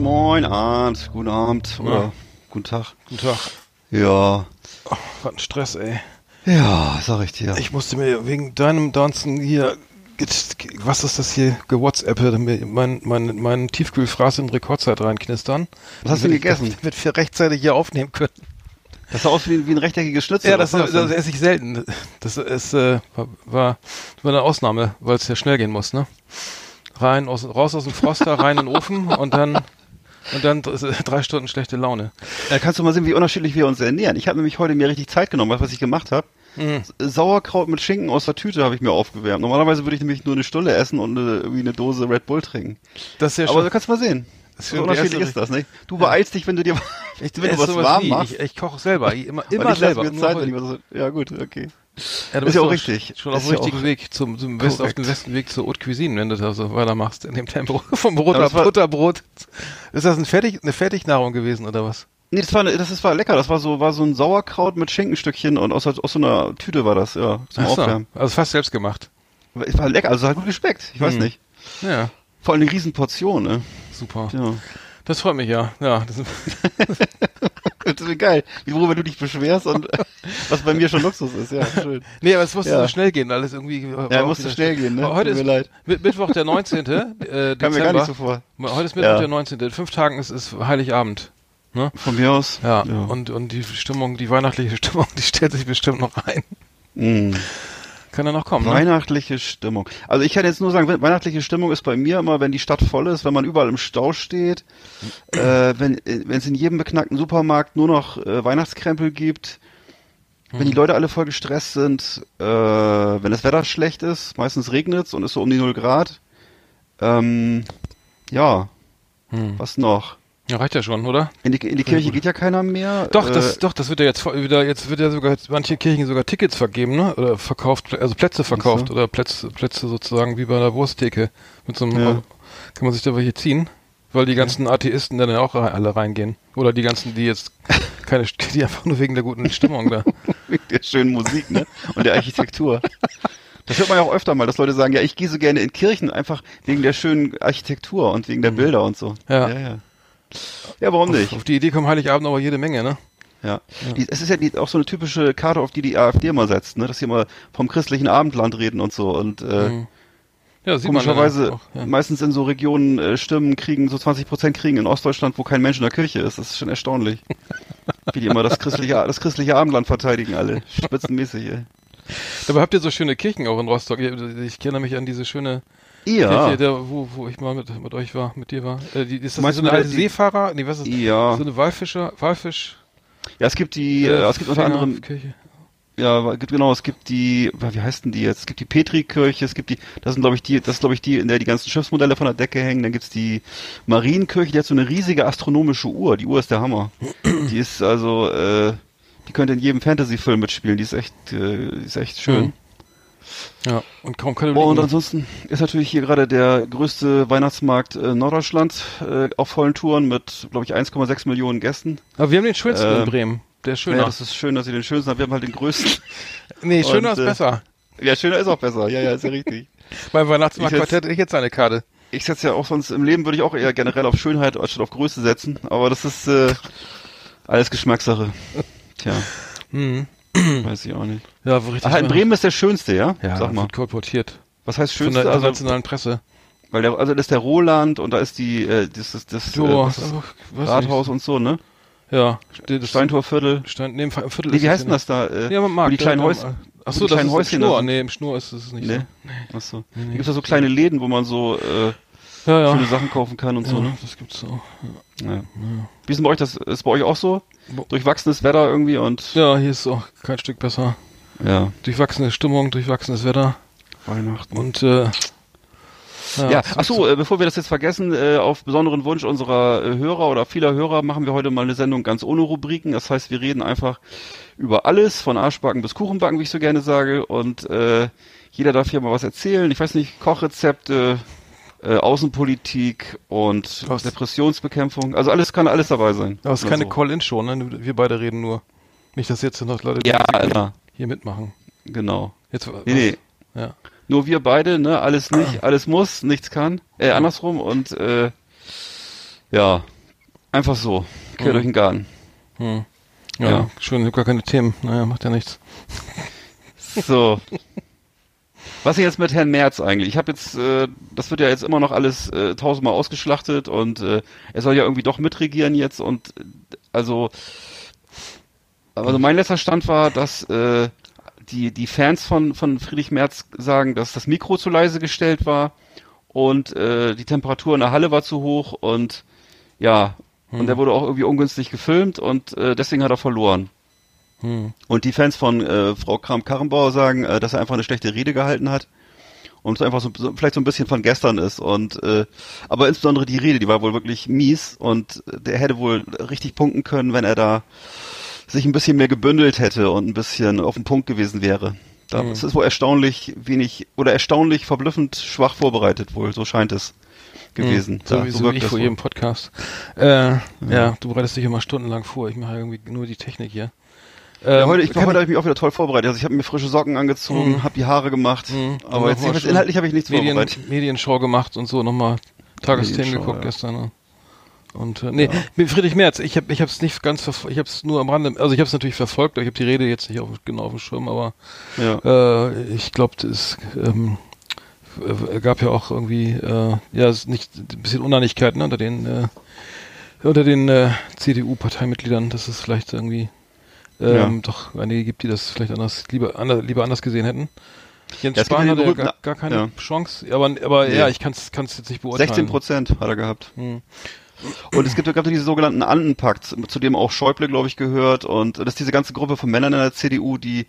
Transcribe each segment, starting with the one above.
Moin, Arndt. Guten Abend. Ja. Oder guten Tag. Guten Tag. Ja. Oh, was ein Stress, ey. Ja, sag ich dir. Ich musste mir wegen deinem Danzen hier, was ist das hier, gewhatsappt, mein, mein, mein Tiefkühlfraß in Rekordzeit reinknistern. Was hast du gegessen? Damit wir rechtzeitig hier aufnehmen können. Das sah aus wie, wie ein rechteckiges Schnitzel. Ja, das, das, das esse ich selten. Das ist, äh, war, war war eine Ausnahme, weil es ja schnell gehen muss, ne? Rein aus, raus aus dem Froster, rein in den Ofen und dann und dann drei Stunden schlechte Laune. Da kannst du mal sehen, wie unterschiedlich wir uns ernähren. Ich habe nämlich heute mir richtig Zeit genommen, weißt du, was ich gemacht habe. Mhm. Sauerkraut mit Schinken aus der Tüte habe ich mir aufgewärmt. Normalerweise würde ich nämlich nur eine Stulle essen und eine, irgendwie eine Dose Red Bull trinken. Das ist ja Aber du kannst mal sehen. Das So unterschiedlich ist das, nicht? Du beeilst dich, wenn du dir Ich wenn du was warm nie. machst. Ich, ich koche selber. Ich, immer immer ich selber. mir Zeit, wenn ich was, ja gut, okay. ja, du ist bist ja auch richtig. Schon auf dem richtigen Weg zum, zum West, auf dem besten Weg zur Haute Cuisine, wenn du da so weitermachst in dem Tempo. Vom Brot Aber auf das war- Butterbrot. Ist das ein Fertig, eine Fertignahrung gewesen oder was? Nee, das war, eine- das ist, war lecker. Das war so, war so ein Sauerkraut mit Schinkenstückchen und aus, aus so einer Tüte war das, ja. Zum Ach so. Aufwärmen. Also fast selbst gemacht. Es war lecker, also es hat gut geschmeckt. Ich weiß Hm. nicht. Ja, Vor allem eine riesen Portion, ne? Super. Ja. Das freut mich ja. Ja, das, Das ist geil. Wie worüber du dich beschwerst und was bei mir schon Luxus ist, ja, schön. nee, aber es musste Ja. so schnell gehen, alles irgendwie. Ja, musste schnell gehen, ne? Heute Tut ist mir leid. Mi- Mittwoch der 19. Äh, Kam mir gar nicht so vor. Heute ist Mittwoch Ja. der 19. In fünf Tagen ist, ist Heiligabend. Ne? Von mir aus. Ja, Und, und die Stimmung, die weihnachtliche Stimmung, die stellt sich bestimmt noch ein. Mm. Kann ja noch kommen, ne? Weihnachtliche Stimmung. Also ich kann jetzt nur sagen, we- weihnachtliche Stimmung ist bei mir immer, wenn die Stadt voll ist, wenn man überall im Stau steht, äh, wenn äh, es in jedem beknackten Supermarkt nur noch äh, Weihnachtskrempel gibt, wenn die Leute alle voll gestresst sind, äh, wenn das Wetter schlecht ist, meistens regnet und ist so um die 0 Grad. Ähm, ja, Hm. was noch? Ja, reicht ja schon, oder? In die, in die Kirche geht ja keiner mehr. Doch, äh, das, doch, das wird ja jetzt voll- wieder, jetzt wird ja sogar manche Kirchen sogar Tickets vergeben, ne? Oder verkauft, also Plätze verkauft so. oder Plätze, Plätze sozusagen wie bei der Wursttheke. Mit so einem, Ja. kann man sich da welche ziehen? Weil die ganzen Atheisten dann auch re- alle reingehen. Oder die ganzen, die jetzt keine, die einfach nur wegen der guten Stimmung da. Wegen der schönen Musik, ne? Und der Architektur. Das hört man ja auch öfter mal, dass Leute sagen, ja, ich gehe so gerne in Kirchen einfach wegen der schönen Architektur und wegen der Bilder und so. Mhm. Ja. Ja, ja. Ja, warum Auf, nicht? auf die Idee kommen Heiligabend aber jede Menge, ne? Ja. Die, es ist ja die, auch so eine typische Karte, auf die die AfD immer setzt, ne? Dass sie immer vom christlichen Abendland reden und so und äh, Mhm. Ja, sieht man komischerweise dann auch, ja. meistens in so Regionen äh, Stimmen kriegen, so 20 Prozent kriegen in Ostdeutschland, wo kein Mensch in der Kirche ist. Das ist schon erstaunlich. Wie die immer das christliche, das christliche Abendland verteidigen alle. Spitzenmäßig, ey. Aber habt ihr so schöne Kirchen auch in Rostock? Ich, ich erinnere mich an diese schöne Ja. Kirche, der, wo, wo ich mal mit, mit euch war, mit dir war. Äh, die, ist das Meinst so du eine alte die- Seefahrer? Nee, was ist Ja. So eine Walfischer, Walfisch. Ja, es gibt die, äh, es gibt unter anderem, Kirche. ja, gibt- genau, es gibt die, wie heißt denn die jetzt? Es gibt die Petrikirche, es gibt die, das sind glaube ich die, das ist glaube ich die, in der die ganzen Schiffsmodelle von der Decke hängen. Dann gibt's die Marienkirche, die hat so eine riesige astronomische Uhr. Die Uhr ist der Hammer. die ist also, äh, die könnte in jedem Fantasy-Film mitspielen. Die ist echt, äh, die ist echt schön. Mhm. Ja, und kaum Katholiken. Oh, und ansonsten ist natürlich hier gerade der größte Weihnachtsmarkt äh, Norddeutschland äh, auf vollen Touren mit, glaube ich, 1,6 Millionen Gästen. Aber wir haben den schönsten äh, in Bremen. Der ist Ja, schöner. das ist schön, dass ihr den schönsten habt. Wir haben halt den größten. nee, schöner und, ist äh, besser. Ja, schöner ist auch besser. Ja, ja, ist ja richtig. Beim Weihnachtsmarkt ich jetzt- hätte ich jetzt eine Karte. Ich setze ja auch sonst im Leben würde ich auch eher generell auf Schönheit anstatt auf Größe setzen, aber das ist äh, alles Geschmackssache. Tja, Mhm. weiß ich auch nicht. Ja, wo richtig. Ach, in Bremen ist der schönste, ja? ja, Sag mal. wird kolportiert. Was heißt Von schönste? der Also, internationalen Presse. weil der, also das ist der Roland und da ist die, äh, das ist das, So, äh, was ist Rathaus nicht. und so, ne? Ja, das Steintorviertel. Stein, nee, im Viertel Nee, wie heißt denn ja das da? Äh. Ja, man mag. wo die kleinen da- Häuschen. Ach wo so, die das kleinen ist im Häuschen Schnur. da. Nee, im Schnur ist es nicht Nee. so. Ach so. Nee, nee. gibt's da so kleine Läden, wo man so äh, Ja, ja. schöne Sachen kaufen kann und ja, so, ne? das gibt's auch. Ja. Wie ist denn bei euch das? Ist bei euch auch so? Durchwachsenes Wetter irgendwie und Ja, hier ist auch kein Stück besser. ja. Durchwachsene Stimmung, durchwachsenes Wetter Weihnachten. und äh, Ja, ach so, äh, bevor wir das jetzt vergessen, äh, auf besonderen Wunsch unserer äh, Hörer oder vieler Hörer machen wir heute mal eine Sendung ganz ohne Rubriken. Das heißt, wir reden einfach über alles, von Arschbacken bis Kuchenbacken, wie ich so gerne sage. Und äh, jeder darf hier mal was erzählen. Ich weiß nicht, Kochrezepte, äh, Außenpolitik und Was? Depressionsbekämpfung. Also alles kann alles dabei sein. aber es ist keine so. Call-In-Show, ne? Wir beide reden nur. Nicht, dass jetzt noch Leute Ja, die ja, hier mitmachen. genau. Jetzt, Nee, nee. Ja. Nur wir beide, ne? Alles nicht, alles muss, nichts kann. Äh, andersrum und äh, Ja, einfach so, quer Mhm. durch den Garten. Hm. Ja, Ja. schön, ich hab gar keine Themen. Naja, macht ja nichts. So. Was ist jetzt mit Herrn Merz eigentlich? Ich habe jetzt, äh, das wird ja jetzt immer noch alles äh, tausendmal ausgeschlachtet und äh, er soll ja irgendwie doch mitregieren jetzt und äh, also, also mein letzter Stand war, dass äh, die die Fans von von Friedrich Merz sagen, dass das Mikro zu leise gestellt war und äh, die Temperatur in der Halle war zu hoch und ja und er wurde auch irgendwie ungünstig gefilmt und äh, deswegen hat er verloren. Hm. Und die Fans von äh, Frau Kram-Karrenbauer sagen, äh, dass er einfach eine schlechte Rede gehalten hat und es einfach so, so vielleicht so ein bisschen von gestern ist und äh, aber insbesondere die Rede, die war wohl wirklich mies und der hätte wohl richtig punkten können, wenn er da sich ein bisschen mehr gebündelt hätte und ein bisschen auf den Punkt gewesen wäre. Da, Mhm. Es ist wohl erstaunlich wenig oder erstaunlich verblüffend schwach vorbereitet wohl, so scheint es gewesen. Hm. So, Da- wie, so ich vor wohl. jedem Podcast. Äh, ja. du bereitest dich immer stundenlang vor. Ich mache irgendwie nur die Technik hier. Ja, Ähm, heute, ich, kann heute habe ich mich auch wieder toll vorbereitet. Also ich habe mir frische Socken angezogen, Mhm. habe die Haare gemacht, Mhm. aber jetzt, schön inhaltlich habe ich nichts Medien, vorbereitet. Medienshow gemacht und so nochmal Tagesthemen geguckt ja. gestern. Ne? Und äh, nee, mit Friedrich Merz, ich habe ich habe es nicht ganz verf- ich habe es nur am Rande, also ich habe es natürlich verfolgt, aber ich habe die Rede jetzt nicht auf, genau auf dem Schirm, aber Ja. äh, ich glaube, es ähm, äh, gab ja auch irgendwie äh, ja, es ist nicht ein bisschen Uneinigkeiten ne, unter den äh, unter den äh, CDU-Parteimitgliedern, dass es vielleicht irgendwie ähm, Ja. doch einige gibt, die das vielleicht anders lieber anders, lieber anders gesehen hätten. Jens Ja, Spahn hatte ja gar, gar keine ja. Chance, aber, aber Nee. ja, ich kann es jetzt nicht beurteilen. 16 Prozent hat er gehabt. Hm. Und es gibt ja gerade diese sogenannten Andenpakt, zu dem auch Schäuble, glaube ich, gehört. Und das ist diese ganze Gruppe von Männern in der CDU, die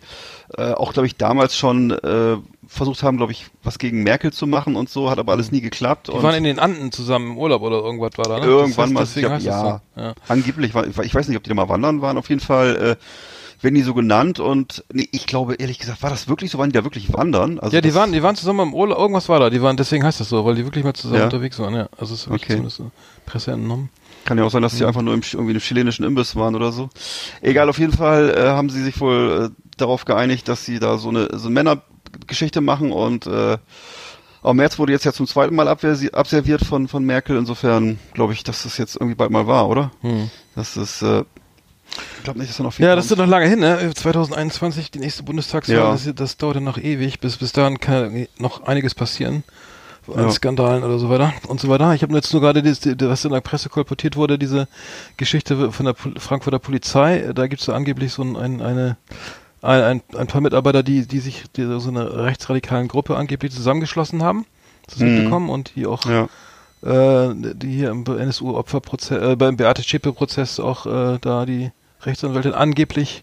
äh, auch, glaube ich, damals schon äh, versucht haben, glaube ich, was gegen Merkel zu machen und so, hat aber alles nie geklappt. Die waren in den Anden zusammen im Urlaub oder irgendwas war da, ne? Irgendwann mal, das heißt, deswegen ich glaub, es so. Ja. angeblich, war, ich weiß nicht, ob die da mal wandern waren, auf jeden Fall äh, werden die so genannt und nee, ich glaube, ehrlich gesagt, war das wirklich so, waren die da wirklich wandern? Also Ja, die waren, die waren zusammen im Urlaub, irgendwas war da, die waren, deswegen heißt das so, weil die wirklich mal zusammen Ja. unterwegs waren, ja. Also es ist wirklich Okay. zumindest so Presse entnommen. Kann ja auch sein, dass sie einfach nur im, irgendwie im chilenischen Imbiss waren oder so. Egal, auf jeden Fall äh, haben sie sich wohl äh, darauf geeinigt, dass sie da so eine, so eine Männergeschichte machen und äh, auch März wurde jetzt ja zum zweiten Mal abserviert von, von Merkel. Insofern glaube ich, dass das jetzt irgendwie bald mal war, oder? Hm. Das ist, äh, ich glaube nicht, dass da noch viel Ja, das ist kommt. noch lange hin, ne? 2021, die nächste Bundestagswahl, Ja. das, das dauert dann noch ewig, bis bis dahin kann noch einiges passieren. An Ja. Skandalen oder so weiter und so weiter. Ich habe jetzt nur gerade, das, was in der Presse kolportiert wurde, diese Geschichte von der Frankfurter Polizei. Da gibt es da angeblich so ein, eine, ein, ein, ein paar Mitarbeiter, die, die sich die, so eine rechtsradikalen Gruppe angeblich zusammengeschlossen haben. Das Mhm. und die auch ja. äh, die hier im NSU-Opferprozess, äh, beim Beate Zschäpe-Prozess auch äh, da die Rechtsanwältin angeblich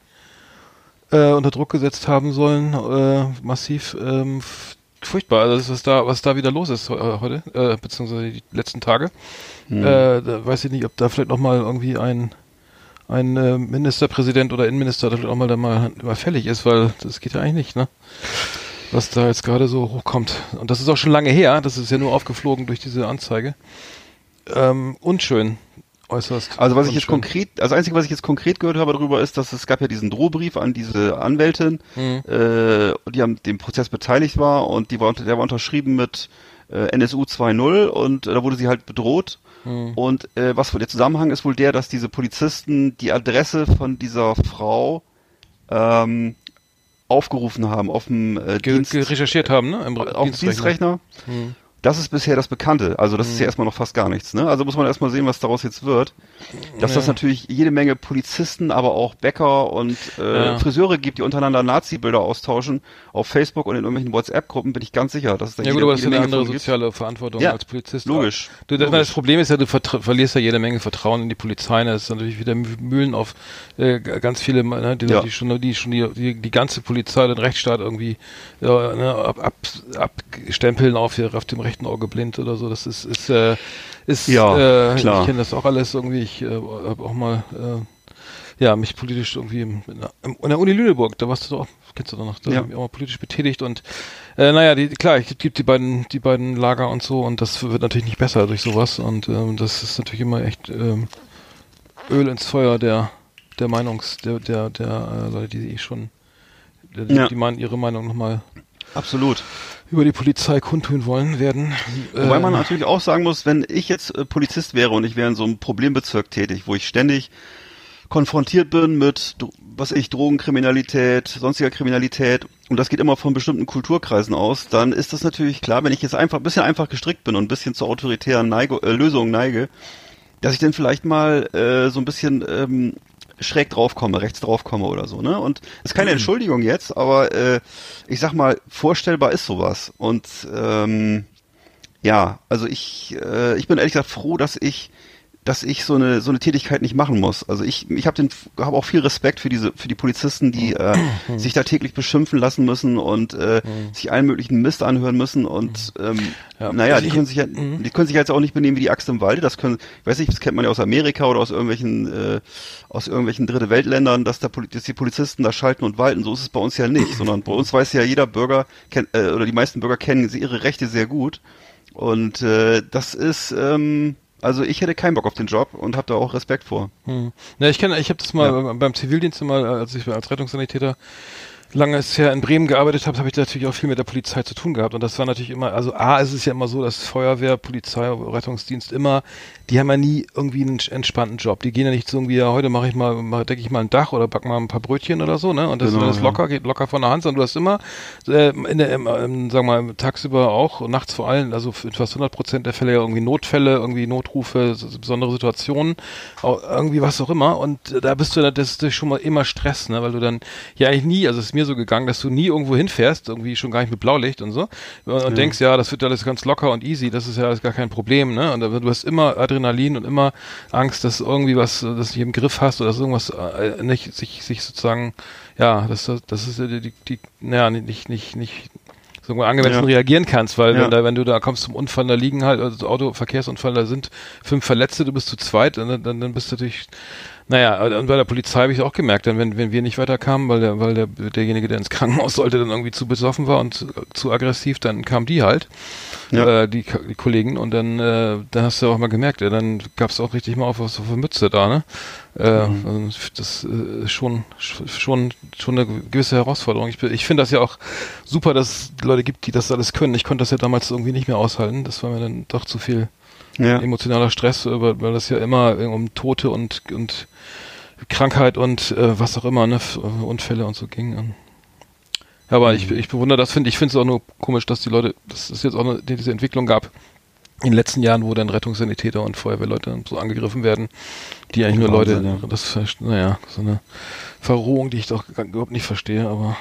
äh, unter Druck gesetzt haben sollen, äh, massiv ähm, furchtbar. Also das, was da, was da wieder los ist äh, heute, äh, beziehungsweise die letzten Tage. Hm. Äh, da weiß ich nicht, ob da vielleicht noch mal irgendwie ein ein äh, Ministerpräsident oder Innenminister vielleicht auch mal da mal, mal fällig ist, weil das geht ja eigentlich nicht, ne? Was da jetzt gerade so hochkommt. Und das ist auch schon lange her, das ist ja nur aufgeflogen durch diese Anzeige. Ähm, unschön, äußerst. Also was ich jetzt konkret, also das Einzige, was ich jetzt konkret gehört habe darüber, ist, dass es gab ja diesen Drohbrief an diese Anwältin, Mhm. äh, die am dem Prozess beteiligt war und die war unter, der war unterschrieben mit äh, NSU 2.0 und äh, da wurde sie halt bedroht. Mhm. Und äh, was der Zusammenhang ist wohl der, dass diese Polizisten die Adresse von dieser Frau ähm, aufgerufen haben auf dem äh, Dienst, recherchiert haben, ne? Im auf dem Dienstrechner. Mhm. Das ist bisher das Bekannte. Also das ist ja erstmal noch fast gar nichts. Ne? Also muss man erstmal sehen, was daraus jetzt wird. Dass das Ja. natürlich jede Menge Polizisten, aber auch Bäcker und äh, Ja. Friseure gibt, die untereinander Nazi-Bilder austauschen auf Facebook und in irgendwelchen WhatsApp-Gruppen, bin ich ganz sicher. Dass es da Ja gut, jede, aber das ist eine Menge andere gibt. soziale Verantwortung Ja, als Polizist. logisch, Du, das, logisch. das Problem ist ja, du verlierst ja jede Menge Vertrauen in die Polizei. ne? Das ist natürlich wieder Mühlen auf äh, ganz viele, ne, die, die schon, die schon die, die, ganze Polizei, den Rechtsstaat irgendwie ja, ne, ab, ab, abstempeln auf, auf dem rechten Auge blind oder so. Das ist, ist, äh, ist Ja, äh, klar. ich kenne das auch alles irgendwie. Ich äh, habe auch mal äh, ja, mich politisch irgendwie in, in der Uni Lüneburg, da warst du doch, kennst du doch noch, da Ja. hab ich auch mal politisch betätigt und äh, naja, die, klar, es gibt die beiden, die beiden Lager und so und das wird natürlich nicht besser durch sowas und ähm, das ist natürlich immer echt ähm, Öl ins Feuer der der Meinungs, der, der, der äh, Leute, die eh schon, die, Ja. die meinen, ihre Meinung nochmal Absolut. über die Polizei kundtun wollen werden. Wobei man Äh, natürlich auch sagen muss, wenn ich jetzt äh, Polizist wäre und ich wäre in so einem Problembezirk tätig, wo ich ständig konfrontiert bin mit, was ich, Drogenkriminalität, sonstiger Kriminalität und das geht immer von bestimmten Kulturkreisen aus, dann ist das natürlich klar, wenn ich jetzt einfach ein bisschen einfach gestrickt bin und ein bisschen zur autoritären Neige, äh, Lösung neige, dass ich dann vielleicht mal äh, so ein bisschen ähm, schräg draufkomme, rechts draufkomme oder so, ne? Und ist keine Entschuldigung jetzt, aber äh, ich sag mal, vorstellbar ist sowas. Und ähm, ja, also ich, äh, ich bin ehrlich gesagt froh, dass ich dass ich so eine so eine Tätigkeit nicht machen muss. Also ich ich habe den habe auch viel Respekt für diese für die Polizisten, die äh, sich da täglich beschimpfen lassen müssen und äh, sich allen möglichen Mist anhören müssen und ähm, Ja. naja, Also die können sich ja die können sich jetzt auch nicht benehmen wie die Axt im Walde. Das können ich weiß nicht, das kennt man ja aus Amerika oder aus irgendwelchen äh, aus irgendwelchen dritte Weltländern, dass da dass die Polizisten da schalten und walten. So ist es bei uns ja nicht, sondern bei uns weiß ja jeder Bürger kennt äh, oder die meisten Bürger kennen ihre Rechte sehr gut. Und äh, das ist, ähm, also ich hätte keinen Bock auf den Job und habe da auch Respekt vor. Hm. Ja, ich kenne, ich habe das mal beim Zivildienst mal, als ich als Rettungssanitäter lange her in Bremen gearbeitet habe, habe ich natürlich auch viel mit der Polizei zu tun gehabt. Und das war natürlich immer, also A, ist es ja immer so, dass Feuerwehr, Polizei, Rettungsdienst immer, die haben ja nie irgendwie einen entspannten Job. Die gehen ja nicht so irgendwie, ja, heute mache ich mal, mach, decke ich mal ein Dach oder back mal ein paar Brötchen oder so, ne? Und das, Genau, das ja. locker geht, locker von der Hand, sondern du hast immer, äh, in der, im, im, sagen wir mal, tagsüber auch und nachts vor allem, also in fast 100 Prozent der Fälle ja irgendwie Notfälle, irgendwie Notrufe, so, so besondere Situationen, irgendwie was auch immer. Und äh, da bist du, das ist schon mal immer Stress, ne? Weil du dann, ja eigentlich nie, also es ist mir so gegangen, dass du nie irgendwo hinfährst, irgendwie schon gar nicht mit Blaulicht und so, und denkst, ja, das wird alles ganz locker und easy, das ist ja alles gar kein Problem, ne? Und du hast immer Adrenalin und immer Angst, dass irgendwie was, äh, das nicht im Griff hast oder dass irgendwas äh, nicht sich, sich sozusagen, ja, das, das ist äh, die, die, die naja, nicht, nicht, nicht so angemessen Ja. reagieren kannst, weil Ja. wenn, da, wenn du da kommst zum Unfall, da liegen halt, also Autoverkehrsunfall, da sind fünf Verletzte, du bist zu zweit, dann, dann, dann bist du natürlich, naja, und bei der Polizei habe ich auch gemerkt, dann wenn, wenn wir nicht weiterkamen, weil der, weil der, derjenige, der ins Krankenhaus sollte, dann irgendwie zu besoffen war und zu, zu aggressiv, dann kamen die halt, Ja. äh, die, die Kollegen, und dann, äh, dann hast du auch mal gemerkt, ja, dann gab's auch richtig mal auf was auf eine Mütze da, ne? Äh, Mhm. also das äh, ist schon, schon, schon eine gewisse Herausforderung. Ich, ich finde das ja auch super, dass es Leute gibt, die das alles können. Ich konnte das ja damals irgendwie nicht mehr aushalten. Das war mir dann doch zu viel Ja. emotionaler Stress, äh, weil, das ja immer um Tote und, und Krankheit und äh, was auch immer, ne, äh, Unfälle und so ging. Und, ja, aber ich, ich bewundere das, finde ich, finde es auch nur komisch, dass die Leute, dass es jetzt auch eine, diese Entwicklung gab in den letzten Jahren, wo dann Rettungssanitäter und Feuerwehrleute so angegriffen werden, die eigentlich nur Leute, ja. das, naja, so eine Verrohung, die ich doch überhaupt nicht verstehe, aber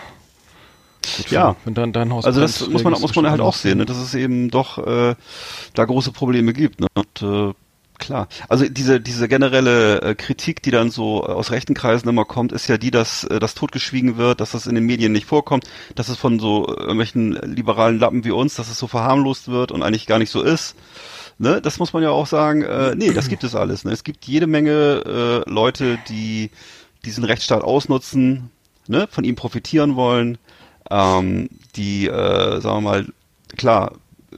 Ja. wenn dann dein Haus Also das muss man muss man halt auch sehen, ne? dass es eben doch äh, da große Probleme gibt. Ne? Und äh, klar, also diese diese generelle äh, Kritik, die dann so aus rechten Kreisen immer kommt, ist ja die, dass äh, das totgeschwiegen wird, dass das in den Medien nicht vorkommt, dass es von so äh, irgendwelchen liberalen Lappen wie uns, dass es so verharmlost wird und eigentlich gar nicht so ist. Ne, das muss man ja auch sagen, äh, nee, das gibt es alles. Ne? Es gibt jede Menge äh, Leute, die diesen Rechtsstaat ausnutzen, ne, von ihm profitieren wollen, ähm, die, äh, sagen wir mal, klar, äh,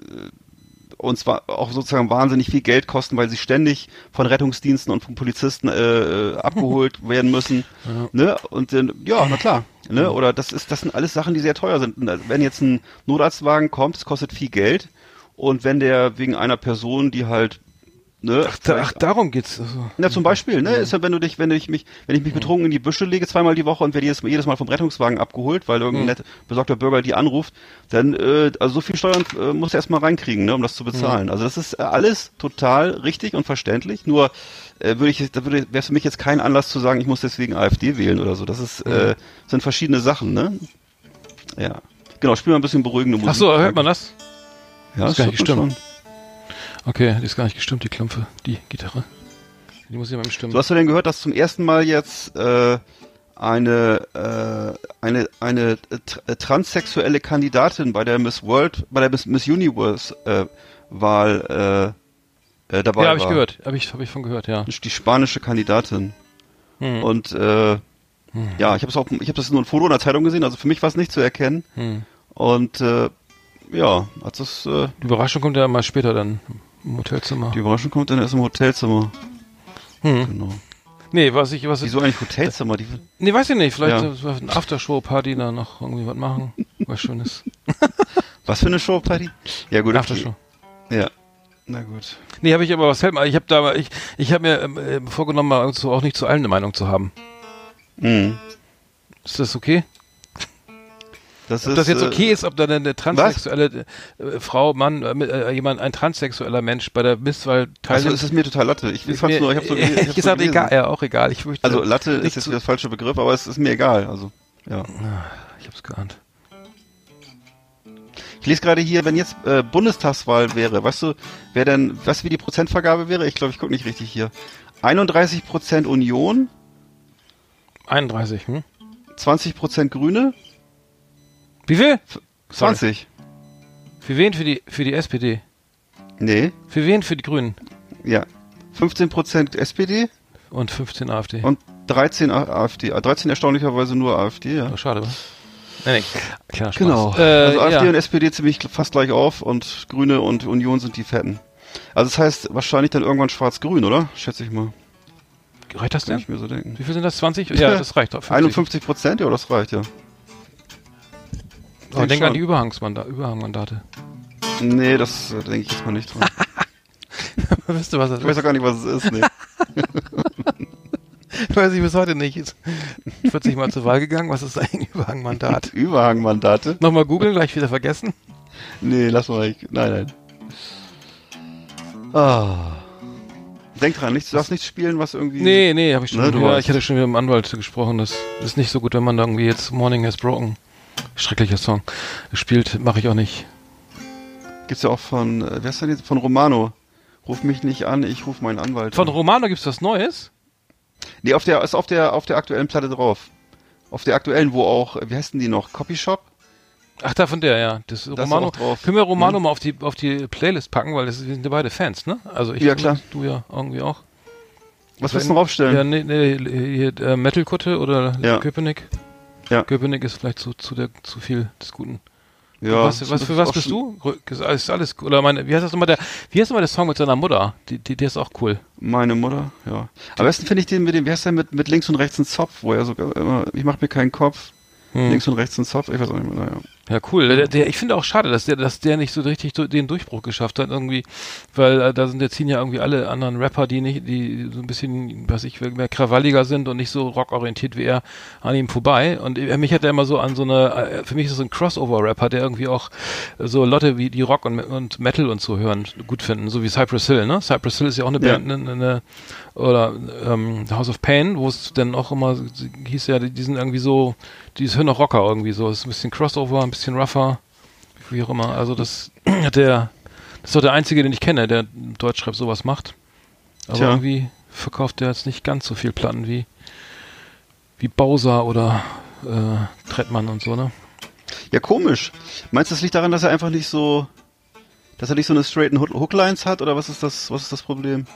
und zwar auch sozusagen wahnsinnig viel Geld kosten, weil sie ständig von Rettungsdiensten und von Polizisten äh, äh, abgeholt werden müssen. Ne? Und äh, ja, na klar. Ne? Oder das ist, das sind alles Sachen, die sehr teuer sind. Wenn jetzt ein Notarztwagen kommt, es kostet viel Geld. Und wenn der wegen einer Person, die halt ne, Ach, da, ach darum geht's. Also. na, zum Beispiel, ne, ist ja, wenn du dich, wenn ich mich, wenn ich mich betrunken in die Büsche lege, zweimal die Woche und werde jedes, jedes Mal vom Rettungswagen abgeholt, weil irgendein net, besorgter Bürger die anruft, dann, äh, also so viel Steuern äh, musst du erstmal reinkriegen, ne, um das zu bezahlen. Also das ist äh, alles total richtig und verständlich, nur äh, würde ich, da würde, wäre es für mich jetzt kein Anlass zu sagen, ich muss deswegen AfD wählen oder so. Das ist, äh, sind verschiedene Sachen, ne? Ja. Genau, spiel mal ein bisschen beruhigende Musik. Ach so, hört man das? Ja, das ist gar nicht hört man gestimmt. Okay, die ist gar nicht gestimmt, die Klampfe, die Gitarre. Die muss ich mal bestimmen. So hast du denn gehört, dass zum ersten Mal jetzt äh, eine äh, eine eine äh, äh, transsexuelle Kandidatin bei der Miss World, bei der Miss, Miss Universe äh, Wahl äh, äh, dabei ja, habe ich war. gehört. Habe ich, hab ich von gehört, ja. Die spanische Kandidatin. Hm. Und äh, ja, ich habe es auch, ich habe das nur ein Foto in der Zeitung gesehen. Also für mich war es nicht zu erkennen. Hm. Und äh, ja, hat das äh, Die Überraschung kommt ja mal später dann im Hotelzimmer. die Überraschung kommt dann erst im Hotelzimmer. Hm. Genau. Nee, was ich, was Wieso eigentlich Hotelzimmer? Die, nee, weiß ich nicht, vielleicht Ja. eine Aftershow-Party da noch irgendwie was machen, was Schönes. was für eine Show, Party? Ja gut, okay. Aftershow. Ja. Na gut. Nee, habe ich aber, was fällt mir, ich habe da, ich, ich habe mir ähm, äh, vorgenommen, mal so auch nicht zu allen eine Meinung zu haben. Mhm. Ist das okay? Das Ob das jetzt äh, okay ist, ob da eine, transsexuelle äh, Frau, Mann, äh, äh, jemand, ein transsexueller Mensch bei der Misswahl Also teilnimmt. ist es mir total Latte. Ich, ich ist fand's nur, ich hab's so, äh, ich hab's so gesagt, gelesen. egal, ja, auch egal. Ich möchte, Also Latte ist jetzt der falsche Begriff, aber es ist mir egal. Also ja. ich hab's geahnt. Ich lese gerade hier, wenn jetzt äh, Bundestagswahl wäre, weißt du, wer denn, du, wie die Prozentvergabe wäre? Ich glaube, ich gucke nicht richtig hier. 31 Prozent Union, 31, hm? 20 Prozent Grüne, Wie viel? Sorry. 20. Für wen? Für die, für die SPD? Nee, Für wen? Für die Grünen? ja. 15 Prozent SPD Und 15 AfD. und 13 A- AfD. Äh, 13 erstaunlicherweise nur AfD, ja. Oh, schade, was? Nee, nee. Kleiner Spaß. Genau. Äh, also AfD ja. und SPD ziemlich fast gleich auf und Grüne und Union sind die Fetten. Also das heißt wahrscheinlich dann irgendwann schwarz-grün, oder? Schätze ich mal. Reicht das Kann denn? ich mir so denken. Wie viel sind das? 20? Ja, das reicht doch. 50. 51 Prozent, ja, das reicht, ja. Aber denk schon. an die Überhangmandate. Nee, das äh, denke ich jetzt mal nicht dran. Wisst ihr, was das Ich weiß ist? auch gar nicht, was es ist, nee. Weiß ich bis heute nicht. Ist 40 Mal zur Wahl gegangen. Was ist ein Überhangmandat? Überhangmandate? Nochmal googeln, gleich wieder vergessen. Nee, lass mal. Ich, nein, nein. Ah. Denk dran, nichts, du darfst nichts spielen, was irgendwie... Nee, nee, habe ich schon. Ne, du ja, weißt. ich hatte schon wieder mit dem Anwalt gesprochen. Das ist nicht so gut, wenn man da irgendwie jetzt Morning Has Broken, schrecklicher Song, spielt. Mache ich auch nicht. Gibt's ja auch von, äh, wer ist denn jetzt? Von Romano. Ruf mich nicht an, ich ruf meinen Anwalt. Von an. Romano gibt's was Neues? Nee, auf der, ist auf der, auf der aktuellen Platte drauf. Auf der aktuellen, wo auch, wie heißt denn die noch? Copyshop? Ach, da von der, ja. Das, ist Romano. drauf. Können wir Romano Mhm. mal auf die, auf die Playlist packen, weil das, wir sind ja beide Fans, ne? Also ich Ja, klar. du ja irgendwie auch. Was willst du noch aufstellen? Ja, nee, nee, hier, äh, Metal-Kutte oder Ja. Köpenick? Ja. Köpenick ist vielleicht zu, zu, der, zu viel des Guten. Ja, was, was für was bist du? Ist alles, alles cool. Oder meine, wie heißt das nochmal der, wie heißt nochmal der Song mit seiner Mutter? Die, die, der ist auch cool. Meine Mutter, ja. Am besten finde ich den mit dem, wie heißt der mit, mit links und rechts einen Zopf, wo er sogar immer, ich mach mir keinen Kopf, Hm. links und rechts einen Zopf, ich weiß auch nicht mehr, naja. Ja, cool. Der, der, ich finde auch schade, dass der, dass der nicht so richtig den Durchbruch geschafft hat, irgendwie, weil äh, da sind jetzt ziehen ja irgendwie alle anderen Rapper, die nicht, die so ein bisschen, was ich, mehr krawalliger sind und nicht so rockorientiert wie er, an ihm vorbei. Und äh, mich hat er immer so an so eine, äh, für mich ist so ein Crossover-Rapper, der irgendwie auch so Leute wie die Rock und, und Metal und so hören, gut finden, so wie Cypress Hill, ne? Cypress Hill ist ja auch eine Ja. Band, eine, eine, oder ähm, House of Pain, wo es dann auch immer hieß ja, die die sind irgendwie so, die hören auch Rocker irgendwie so, ist ein bisschen Crossover, ein bisschen rougher, wie auch immer. Also das hat der, das ist doch der einzige, den ich kenne, der im Deutschrap sowas macht. Aber Tja. irgendwie verkauft der jetzt nicht ganz so viel Platten wie wie Bowser oder äh, Trettmann und so, ne? Ja, komisch. Meinst du, das liegt daran, dass er einfach nicht so, dass er nicht so eine straighten Hook- Hooklines hat, oder was ist das, was ist das Problem?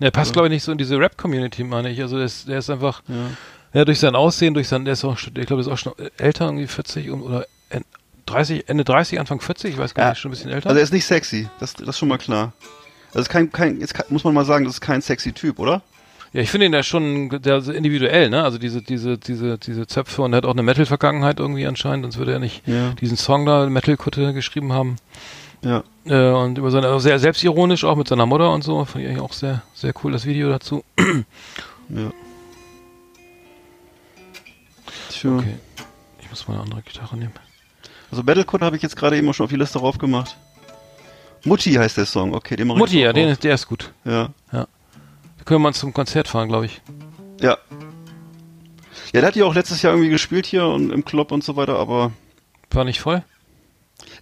Der passt, glaube ich, nicht so in diese Rap-Community, meine ich. Also der ist, der ist einfach, Ja. ja, durch sein Aussehen, durch sein, der ist auch, schon- ich glaube, der ist auch schon älter, irgendwie 40 und, oder 30, Ende 30, Anfang 40, ich weiß gar Ja. nicht, schon ein bisschen älter. Also er ist nicht sexy, das, das ist schon mal klar. Ist kein, kein, jetzt kann, muss man mal sagen, das ist kein sexy Typ, oder? Ja, ich finde ihn ja schon der, individuell, ne? Also diese, diese, diese, diese Zöpfe und er hat auch eine Metal-Vergangenheit irgendwie anscheinend, sonst würde er nicht Ja. diesen Song da, Metal-Kutte, geschrieben haben. Ja. Äh, und über seine, also sehr selbstironisch, auch mit seiner Mutter und so. Fand ich eigentlich auch sehr, sehr cool, das Video dazu. Ja. Tja. Okay. Ich muss mal eine andere Gitarre nehmen. Also Battlecode habe ich jetzt gerade eben auch schon auf die Liste drauf gemacht. Mutti heißt der Song, okay, den mache ich Mutti, jetzt ja, den der ist gut. Ja. Da können wir mal zum Konzert fahren, glaube ich. Ja. Ja, der hat ja auch letztes Jahr irgendwie gespielt hier und im Club und so weiter, aber War nicht voll?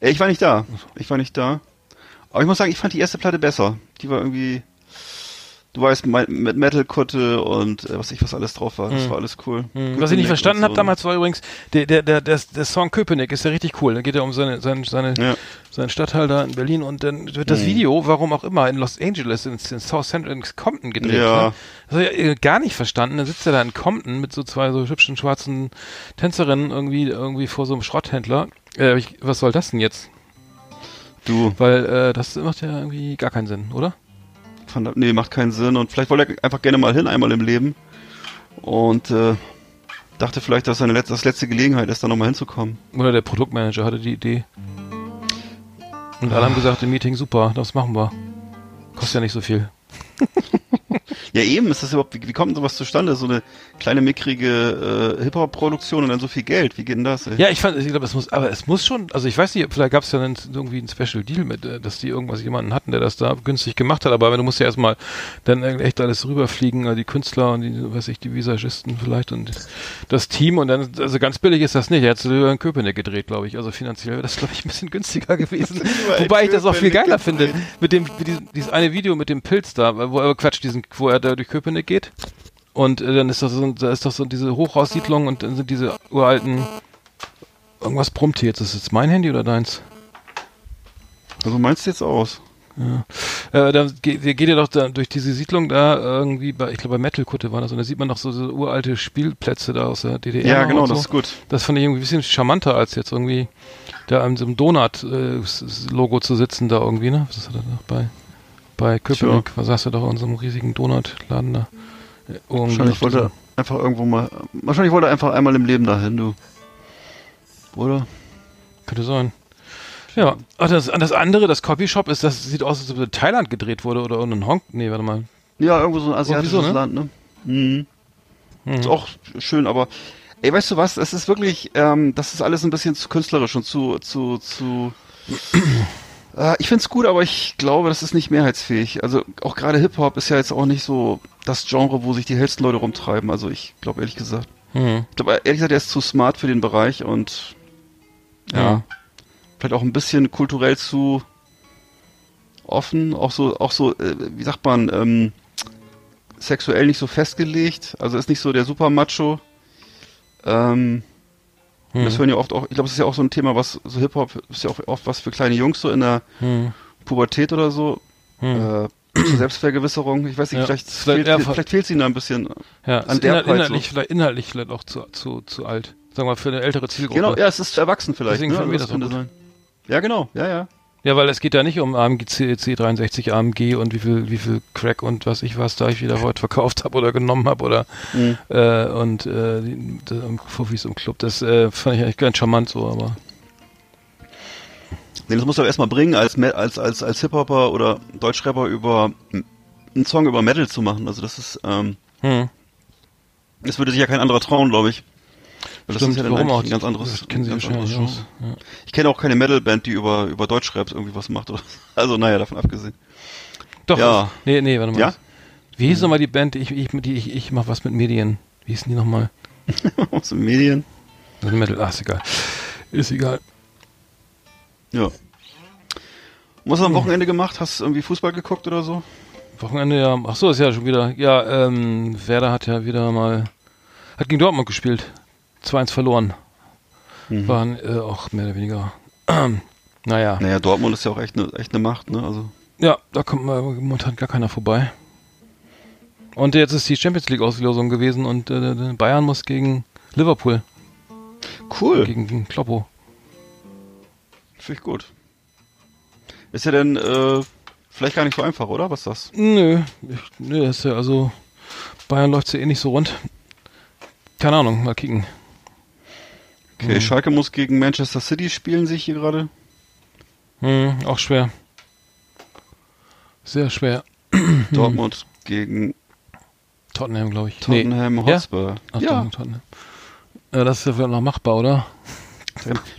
äh, ich war nicht da. Ich war nicht da. Aber ich muss sagen, ich fand die erste Platte besser. Die war irgendwie, du weißt, mit Metal-Kutte und äh, was ich was alles drauf war. Das Mhm. war alles cool. Hm. Was ich nicht verstanden und habe so. damals war übrigens, der, der, der, der, der Song Köpenick ist ja richtig cool. Da geht ja um seine, seine, seine, Ja. seinen Stadtteil da in Berlin und dann wird das Mhm. Video, warum auch immer, in Los Angeles, in, in South Central, in Compton gedreht. Ja. Ne? Das habe ich äh, gar nicht verstanden. Dann sitzt er da in Compton mit so zwei so hübschen schwarzen Tänzerinnen irgendwie, irgendwie vor so einem Schrotthändler. Äh, ich, was soll das denn jetzt? Du, Weil äh, das macht ja irgendwie gar keinen Sinn, oder? Fand, nee, macht keinen Sinn und vielleicht wollte er einfach gerne mal hin, einmal im Leben. und äh, dachte vielleicht, dass seine letzte, das letzte Gelegenheit ist, da nochmal hinzukommen. Oder der Produktmanager hatte die Idee. Und alle haben gesagt im Meeting, super, das machen wir. Kostet ja nicht so viel. Ja, eben, ist das überhaupt, wie, wie kommt denn sowas zustande? So eine kleine, mickrige äh, Hip-Hop-Produktion und dann so viel Geld. Wie geht denn das? Ey? Ja, ich fand, ich glaube, es muss, aber es muss schon, also ich weiß nicht, vielleicht gab es ja dann irgendwie einen Special Deal mit, äh, dass die irgendwas jemanden hatten, der das da günstig gemacht hat, aber du musst ja erstmal dann echt alles rüberfliegen, also die Künstler und die, weiß ich, die Visagisten vielleicht und das Team und dann, also ganz billig ist das nicht. Er hat über in Köpenick gedreht, glaube ich. Also finanziell wäre das, glaube ich, ein bisschen günstiger gewesen. Wobei ich das auch viel geiler finde. Mit dem, mit diesem, dieses eine Video mit dem Pilz da, wo er Quatsch, diesen, wo er da durch Köpenick geht. Und äh, dann ist das so, da ist doch so diese Hochhaussiedlung und dann sind diese uralten. Irgendwas brummt hier jetzt. Ist das jetzt mein Handy oder deins? Also meinst du jetzt aus? Ja. Äh, da geht, geht ihr doch da durch diese Siedlung da irgendwie bei, ich glaube bei Metalkutte war das und da sieht man noch so, so uralte Spielplätze da aus der DDR. Ja, genau, so. das ist gut. Das fand ich irgendwie ein bisschen charmanter als jetzt irgendwie da an so einem Donut-Logo zu sitzen da irgendwie, ne? Was ist das noch bei, bei Köpenick? Was sagst du doch einem riesigen Donut-Laden da? Wahrscheinlich wollte er einfach irgendwo mal, wahrscheinlich wollte er einfach einmal im Leben dahin, du. Oder? Könnte sein. Ja, Ach, das, das andere, das Copyshop, ist, das sieht aus, als ob in Thailand gedreht wurde oder in Hong Nee, warte mal. Ja, irgendwo so ein asiatisches so, ne? Land, ne? Mhm. Mhm. Ist auch schön, aber ey, weißt du was? Es ist wirklich, ähm, das ist alles ein bisschen zu künstlerisch und zu, zu, zu. Äh, ich find's gut, aber ich glaube, das ist nicht mehrheitsfähig. Also auch gerade Hip Hop ist ja jetzt auch nicht so das Genre, wo sich die hellsten Leute rumtreiben. Also ich glaube ehrlich gesagt, Mhm. ich glaube ehrlich gesagt, er ist zu smart für den Bereich und ja, Mhm. vielleicht auch ein bisschen kulturell zu offen, auch so, auch so, äh, wie sagt man, ähm, sexuell nicht so festgelegt. Also ist nicht so der super Macho. Ähm, Mhm. Das hören ja oft auch, ich glaube, das ist ja auch so ein Thema, was so Hip-Hop ist ja auch oft was für kleine Jungs so in der Mhm. Pubertät oder so. Mhm. Äh, Selbstvergewisserung. Ich weiß nicht, Ja, vielleicht, vielleicht fehlt, vielleicht fehlt es ihnen da ein bisschen. Ja, an der inhalt, inhaltlich, so. vielleicht, inhaltlich vielleicht auch zu, zu, zu alt. Sagen wir mal, für eine ältere Zielgruppe. Genau, ja, es ist erwachsen vielleicht. Deswegen ne? finden wir Also das könnte sein. Ja, genau, ja, ja. Ja, weil es geht da nicht um AMG C, C63 AMG und wie viel, wie viel Crack und was ich was da ich wieder heute verkauft habe oder genommen habe oder Mhm. äh, und äh, die, die, um Fuffis im Club. Das äh, fand ich eigentlich ganz charmant so, aber Nee, das musst du aber erstmal bringen, als, als, als, als Hip-Hopper oder Deutschrapper über einen Song über Metal zu machen. Also das ist, ähm, hm. das würde sich ja kein anderer trauen, glaube ich. Weil das Stimmt, ist ja dann warum auch? ein ganz anderes. Das kennen sie ganz anderes. Genre. Ja. Ich kenne auch keine Metal-Band, die über, über Deutschraps irgendwie was macht. Oder, also naja, davon abgesehen. Doch, Ja. nee, nee, warte mal. Ja? Wie hieß nochmal die Band, ich, ich, die ich, ich mach was mit Medien. Wie hießen die nochmal? Aus den Medien. Das ist Metal, ach, ist egal. Ist egal. Ja. Was hast du am Wochenende gemacht? Hast du irgendwie Fußball geguckt oder so? Wochenende, ja. Ach so, ist ja schon wieder. Ja, ähm, Werder hat ja wieder mal. Hat gegen Dortmund gespielt. 2-1 verloren. Mhm. Waren äh, auch mehr oder weniger. naja. Naja, Dortmund ist ja auch echt eine echt eine Macht, ne? Also. Ja, da kommt momentan gar keiner vorbei. Und jetzt ist die Champions League Auslosung gewesen und äh, Bayern muss gegen Liverpool, Cool. gegen Kloppo. Finde ich gut. Ist ja dann äh, vielleicht gar nicht so einfach, oder? Was ist das? Nö, ich, nö, ist ja also Bayern läuft ja eh nicht so rund. Keine Ahnung, mal kicken. Okay, Mhm. Schalke muss gegen Manchester City spielen, sehe ich hier gerade. Hm, auch schwer. Sehr schwer. Dortmund gegen Tottenham, glaube ich. Tottenham Ja? Hotspur. Ach, ja, Tottenham. Ja, das ist ja vielleicht noch machbar, oder?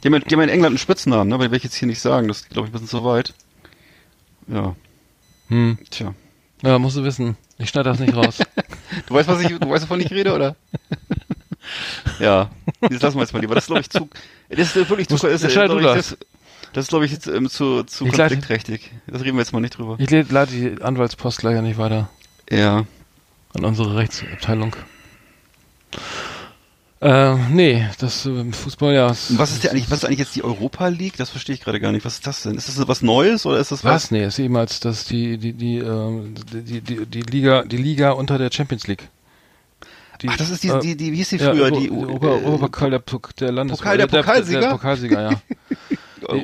die haben, die haben in England einen Spitznamen, ne? Aber den will ich jetzt hier nicht sagen. Das ist, glaube ich, ein bisschen zu weit. Ja, Hm. tja. Ja, musst du wissen. Ich schneide das nicht raus. Du weißt, was ich, du weißt, wovon ich rede, oder? ja, das lassen wir jetzt mal lieber. Das ist, glaube ich, zu, das ist wirklich zu, Musst- ist, glaub ich, das. das, das ist, glaube ich, jetzt ähm, zu, zu Ich konfliktträchtig. Das reden wir jetzt mal nicht drüber. Ich leite die Anwaltspost gleich ja nicht weiter Ja. an unsere Rechtsabteilung. Äh, nee, das äh, Fußball, ja. was ist denn eigentlich, was ist eigentlich jetzt die Europa League? Das verstehe ich gerade gar nicht. Was ist das denn? Ist das was Neues oder ist das was? Was? Nee, ist eben als das die die die, ähm, die die die Liga die Liga unter der Champions League. Die, Ach, das ist die, äh, die, die, wie hieß die ja, früher? Euro- die, Europapokal der, der Landes Pokal der Pokalsieger? der Pokalsieger, ja.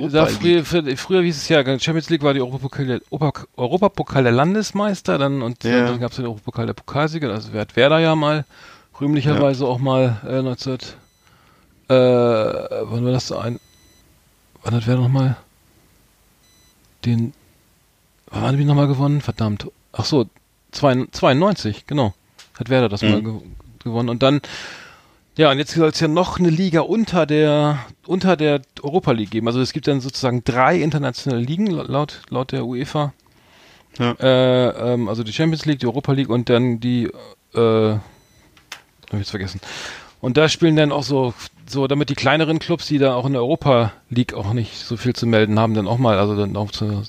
Da, früher, früher hieß es ja, Champions League war die Europapokal der, Opa- Europapokal der Landesmeister, dann und Ja. dann gab es den Europapokal der Pokalsieger, also wer hat Werder ja mal rühmlicherweise auch mal äh, 19, äh, wann war das so ein, wann hat wer nochmal den, wann haben die nochmal gewonnen? Verdammt. Ach so, 92, genau. Hat Werder das mhm. mal ge gewonnen. Und dann, ja, und jetzt soll es ja noch eine Liga unter der, unter der Europa League geben. Also es gibt dann sozusagen drei internationale Ligen laut, laut der UEFA. Ja. Äh, ähm, also die Champions League, die Europa League und dann die, äh, hab ich jetzt vergessen. Und da spielen dann auch so, so, damit die kleineren Clubs, die da auch in der Europa League auch nicht so viel zu melden haben, dann auch mal, also dann auch zu,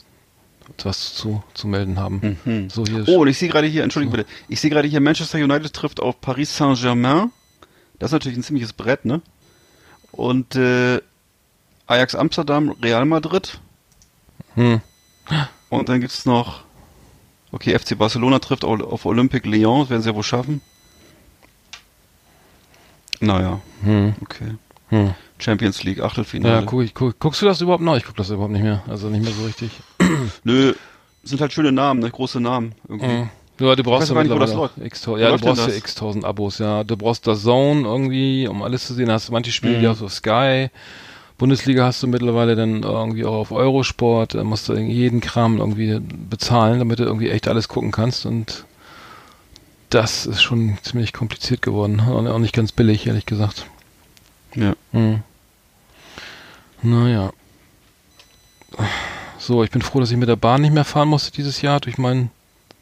was zu, zu melden haben. Mhm. So hier oh, und ich sehe gerade hier, Entschuldigung so. bitte, ich sehe gerade hier, Manchester United trifft auf Paris Saint-Germain. Das ist natürlich ein ziemliches Brett, ne? Und äh, Ajax Amsterdam, Real Madrid. Hm. Und dann gibt's noch, okay, FC Barcelona trifft auf Olympique Lyon, das werden sie ja wohl schaffen. Naja, hm. okay. Hm. Champions League Achtelfinale. Ja, guck ich, guck, guckst du das überhaupt noch? Ich guck das überhaupt nicht mehr. Also nicht mehr so richtig. Nö, sind halt schöne Namen, ne? große Namen irgendwie. Mhm. Ja, du brauchst ja mittlerweile x ja, du brauchst ja x tausend Abos, ja. Du brauchst das Zone irgendwie, um alles zu sehen. Hast du manche Spiele, mhm. die hast du auf Sky. Bundesliga hast du mittlerweile dann irgendwie auch auf Eurosport. Da musst du jeden Kram irgendwie bezahlen, damit du irgendwie echt alles gucken kannst. Und das ist schon ziemlich kompliziert geworden. Und auch nicht ganz billig, ehrlich gesagt. Ja. Hm. Naja. So, ich bin froh, dass ich mit der Bahn nicht mehr fahren musste dieses Jahr durch meinen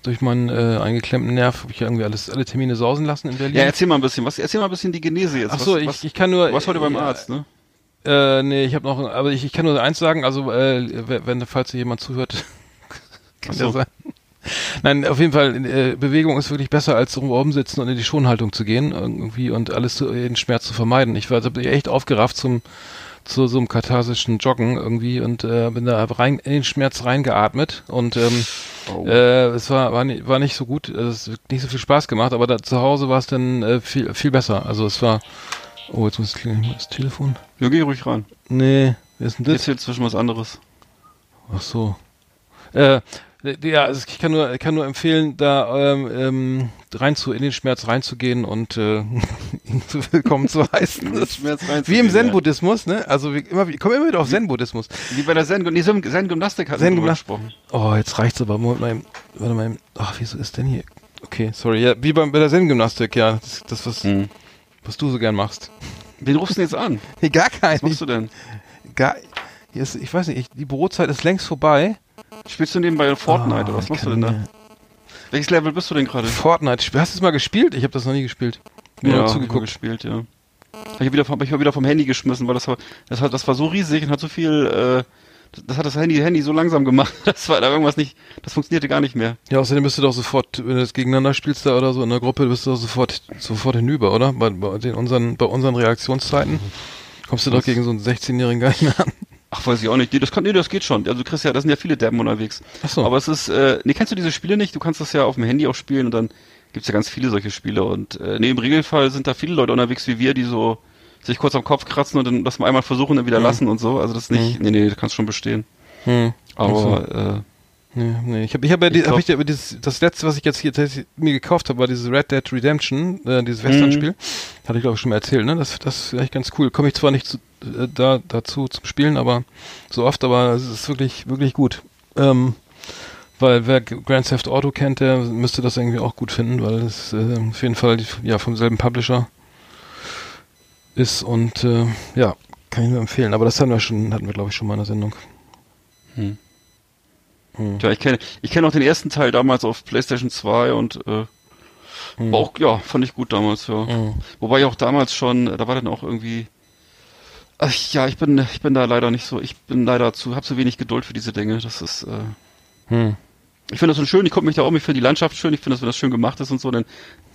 durch meinen äh, eingeklemmten Nerv habe ich ja irgendwie alles alle Termine sausen lassen in Berlin. Ja, erzähl mal ein bisschen, was erzähl mal ein bisschen die Genese jetzt. Ach so, ich, was, ich kann nur Was heute beim Arzt, ne? Äh, nee, ich habe noch aber ich, ich kann nur eins sagen, also äh, wenn falls hier jemand zuhört, kann so. ja sein. Nein, auf jeden Fall, äh, Bewegung ist wirklich besser, als oben sitzen und in die Schonhaltung zu gehen irgendwie und alles zu, den Schmerz zu vermeiden. Ich war also echt aufgerafft zum zu so einem katharsischen Joggen irgendwie und äh, bin da rein in den Schmerz reingeatmet und ähm, oh. äh, es war war nicht, war nicht so gut, es hat nicht so viel Spaß gemacht, aber da zu Hause war es dann äh, viel viel besser. Also es war Oh, jetzt muss ich das Telefon. Ja, geh ruhig ran. Nee, wer ist denn das? Jetzt zwischen was anderes. Ach so. Äh, ja, also ich kann nur, kann nur empfehlen, da ähm, ähm, rein zu, in den Schmerz reinzugehen und äh, ihn zu willkommen zu heißen. wie im Zen-Buddhismus, ne? Also wie, immer, ich komme immer wieder auf Zen-Buddhismus. Wie bei der Zen, nee, Zen-Gymnastik hat Zen gesprochen. Oh, jetzt reicht's aber. Moment mal, warte mal. Ach, wieso ist denn hier? Okay, sorry. Ja, wie bei, bei der Zen-Gymnastik, ja. Das, das was, hm. was du so gern machst. Wen rufst du denn jetzt an? Nee, gar keinen. Was machst du denn? Gar, hier ist, ich weiß nicht, ich, die Bürozeit ist längst vorbei. Spielst du nebenbei Fortnite oh, oder was machst du denn da? Welches Level bist du denn gerade? Fortnite. Hast du es mal gespielt? Ich habe das noch nie gespielt. Nur ja, zugeguckt. gespielt, ja. Ich habe wieder, hab ich wieder vom Handy geschmissen, weil das war, das, war, das war so riesig und hat so viel, äh, das hat das Handy, Handy so langsam gemacht, das war da irgendwas nicht, das funktionierte gar nicht mehr. Ja, außerdem bist du doch sofort, wenn du das gegeneinander spielst da oder so in der Gruppe, bist du doch sofort, sofort hinüber, oder? Bei, bei den unseren, bei unseren Reaktionszeiten kommst du was? doch gegen so einen 16-Jährigen gar nicht mehr an. Ach, weiß ich auch nicht. Nee, das, kann, nee, das geht schon. Also du kriegst ja, da sind ja viele Deppen unterwegs. Ach so. Aber es ist, äh, nee, kennst du diese Spiele nicht? Du kannst das ja auf dem Handy auch spielen und dann gibt's ja ganz viele solche Spiele. Und äh, nee, im Regelfall sind da viele Leute unterwegs wie wir, die so sich kurz am Kopf kratzen und dann das mal einmal versuchen und dann wieder mhm. lassen und so. Also das ist nicht, mhm. nee, nee, du kannst schon bestehen. Mhm. Aber, so. äh, Nee, nee. Ich habe ich hab ja, die, hab ich ja dieses, das letzte, was ich jetzt hier mir gekauft habe, war dieses Red Dead Redemption, äh, dieses Western-Spiel. Mhm. Hatte ich glaube ich schon mal erzählt, ne? Das, das ist echt ganz cool. Komme ich zwar nicht zu, äh, da, dazu zum Spielen, aber so oft, aber es ist wirklich, wirklich gut. Ähm, weil wer Grand Theft Auto kennt, der müsste das irgendwie auch gut finden, weil es äh, auf jeden Fall ja vom selben Publisher ist und äh, ja, kann ich nur empfehlen. Aber das hatten wir schon, hatten wir glaube ich schon mal in der Sendung. Hm. Hm. Ja, ich kenne ich kenn auch den ersten Teil damals auf PlayStation 2 und äh, hm. auch, ja, fand ich gut damals, ja. Hm. Wobei ich auch damals schon, da war dann auch irgendwie. Ach, ja, ich bin, ich bin da leider nicht so, ich bin leider zu, hab zu wenig Geduld für diese Dinge. Das ist, äh, hm. Ich finde das so schön, ich gucke mich da um, ich finde die Landschaft schön, ich finde, dass wenn das schön gemacht ist und so, dann,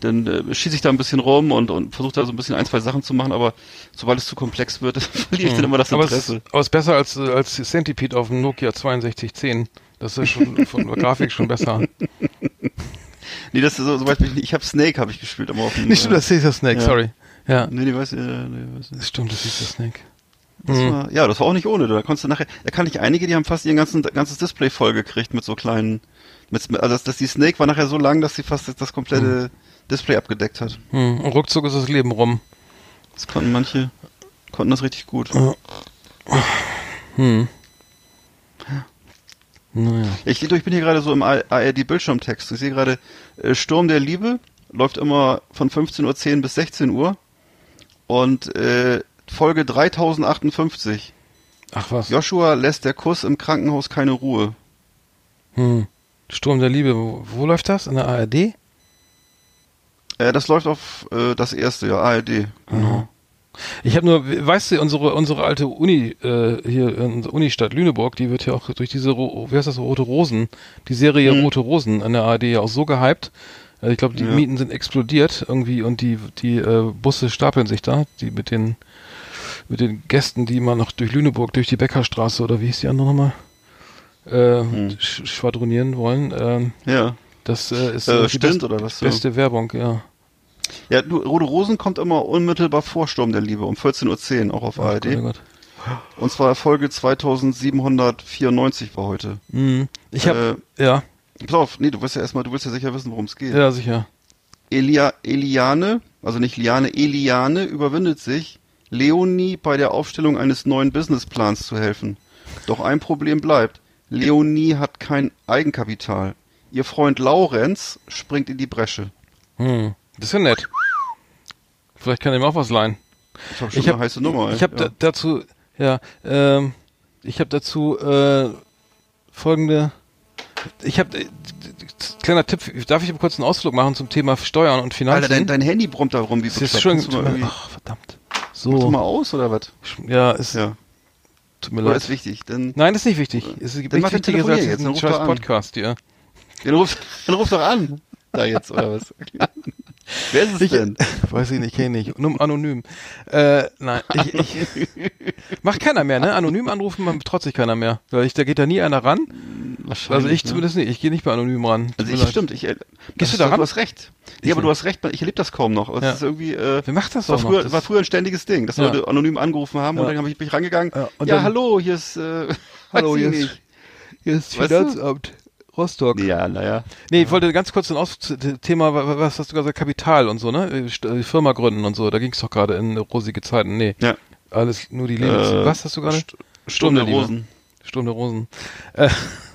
dann äh, schieße ich da ein bisschen rum und, und versuche da so ein bisschen ein, zwei Sachen zu machen, aber sobald es zu komplex wird, verliere ich hm. dann immer das Interesse. Aber es, aber es ist besser als, als Centipede auf dem Nokia 6210. Das ist schon von der Grafik schon besser. Nee, das ist so, so weit ich, habe Snake habe ich gespielt, aber auf dem, Nicht stimmt, das ist ja Snake, sorry. Ja. Nee, nee, weiß, äh, nee, weiß nicht. Stimmt, das ist ja Snake. Das mhm. war, ja, das war auch nicht ohne. Da konntest du nachher, da kann ich einige, die haben fast ihr ganzen, ganzes Display voll gekriegt mit so kleinen, mit, also das, das, die Snake war nachher so lang, dass sie fast das komplette Display abgedeckt hat. Hm. Und ruckzuck ist das Leben rum. Das konnten manche, konnten das richtig gut. Hm. Naja. Ich, ich bin hier gerade so im ARD-Bildschirmtext. Ich sehe gerade, äh, Sturm der Liebe läuft immer von 15.10 Uhr bis 16 Uhr. Und äh, Folge 3058. Ach was. Joshua lässt der Kuss im Krankenhaus keine Ruhe. Hm. Sturm der Liebe, wo, wo läuft das? In der ARD? Äh, das läuft auf äh, das erste, ja, ARD. Genau. Ich habe nur, weißt du, unsere unsere alte Uni äh, hier in der Unistadt Lüneburg, die wird ja auch durch diese wie heißt das Rote Rosen, die Serie Mhm. Rote Rosen an der ARD ja auch so gehypt. Äh, ich glaube, die Ja. Mieten sind explodiert irgendwie und die die äh, Busse stapeln sich da, die mit den mit den Gästen, die immer noch durch Lüneburg durch die Beckerstraße oder wie hieß die andere nochmal äh, Hm. sch schwadronieren wollen. Ähm, Ja. das äh, ist Äh, die stimmt, beste, oder was? beste Werbung, ja. Ja, du, Rote Rosen kommt immer unmittelbar vor Sturm der Liebe, um 14.10 Uhr, auch auf Ach ARD. Gott, oh Gott. Und zwar Folge 2794 war heute. Mhm. Ich habe Äh, ja, pass auf, nee, du wirst ja erstmal, du willst ja sicher wissen, worum es geht. ja sicher. Elia, Eliane, also nicht Liane, Eliane überwindet sich, Leonie bei der Aufstellung eines neuen Businessplans zu helfen. Doch ein Problem bleibt. Leonie hat kein Eigenkapital. Ihr Freund Laurenz springt in die Bresche. Hm. Das ist ja nett. Vielleicht kann er ihm auch was leihen. Ich habe schon Ich eine hab- heiße Nummer. Ich habe ja. da, dazu, ja, ähm, ich habe dazu äh, folgende. Ich habe äh, kleiner Tipp. Darf ich kurz einen Ausflug machen zum Thema Steuern und Finanzen? Alter, dein, dein Handy brummt da rum wie das ist schon. Ach verdammt. Machst du So, mal aus oder was? ja, ist, Ja. tut mir Oder leid. ist wichtig. Dann, Nein, ist nicht wichtig. Es gibt nichts Wichtigeres als jetzt, ruf scheiß. Podcast hier. dann, ruf, dann ruf doch an. Da jetzt, oder was? Wer ist es Ich, denn? weiß ich nicht, kenne ich. Nur anonym. Äh, nein, ich, ich macht keiner mehr, ne? Anonym anrufen, man traut sich keiner mehr. Weil ich, da geht da nie einer ran. Also ich ne? zumindest nicht. Ich gehe nicht bei anonym ran. Also ich, stimmt, ich, äh, Gehst du da ran? Du hast recht. Ich ja, aber du hast recht, ich erlebe das kaum noch. Das Ja. ist irgendwie, äh, Wer macht das war auch früher? Das- war früher ein ständiges Ding, dass Ja. Leute anonym angerufen haben Ja. und dann habe ich mich rangegangen. Ja, Ja, dann- hallo, hier ist, äh, Hallo, hier ist-. Hier ist? Finanzamt Rostock. Ja, naja. Nee, ich wollte ganz kurz ein Aus Thema, wa- wa- was hast du gesagt, Kapital und so, ne? St- äh, Firma gründen und so. Da ging es doch gerade in rosige Zeiten. Nee, Ja. alles nur die Lebens... Äh, was hast du gerade? St- Liebe. Rosen. Sturm der Rosen. Äh,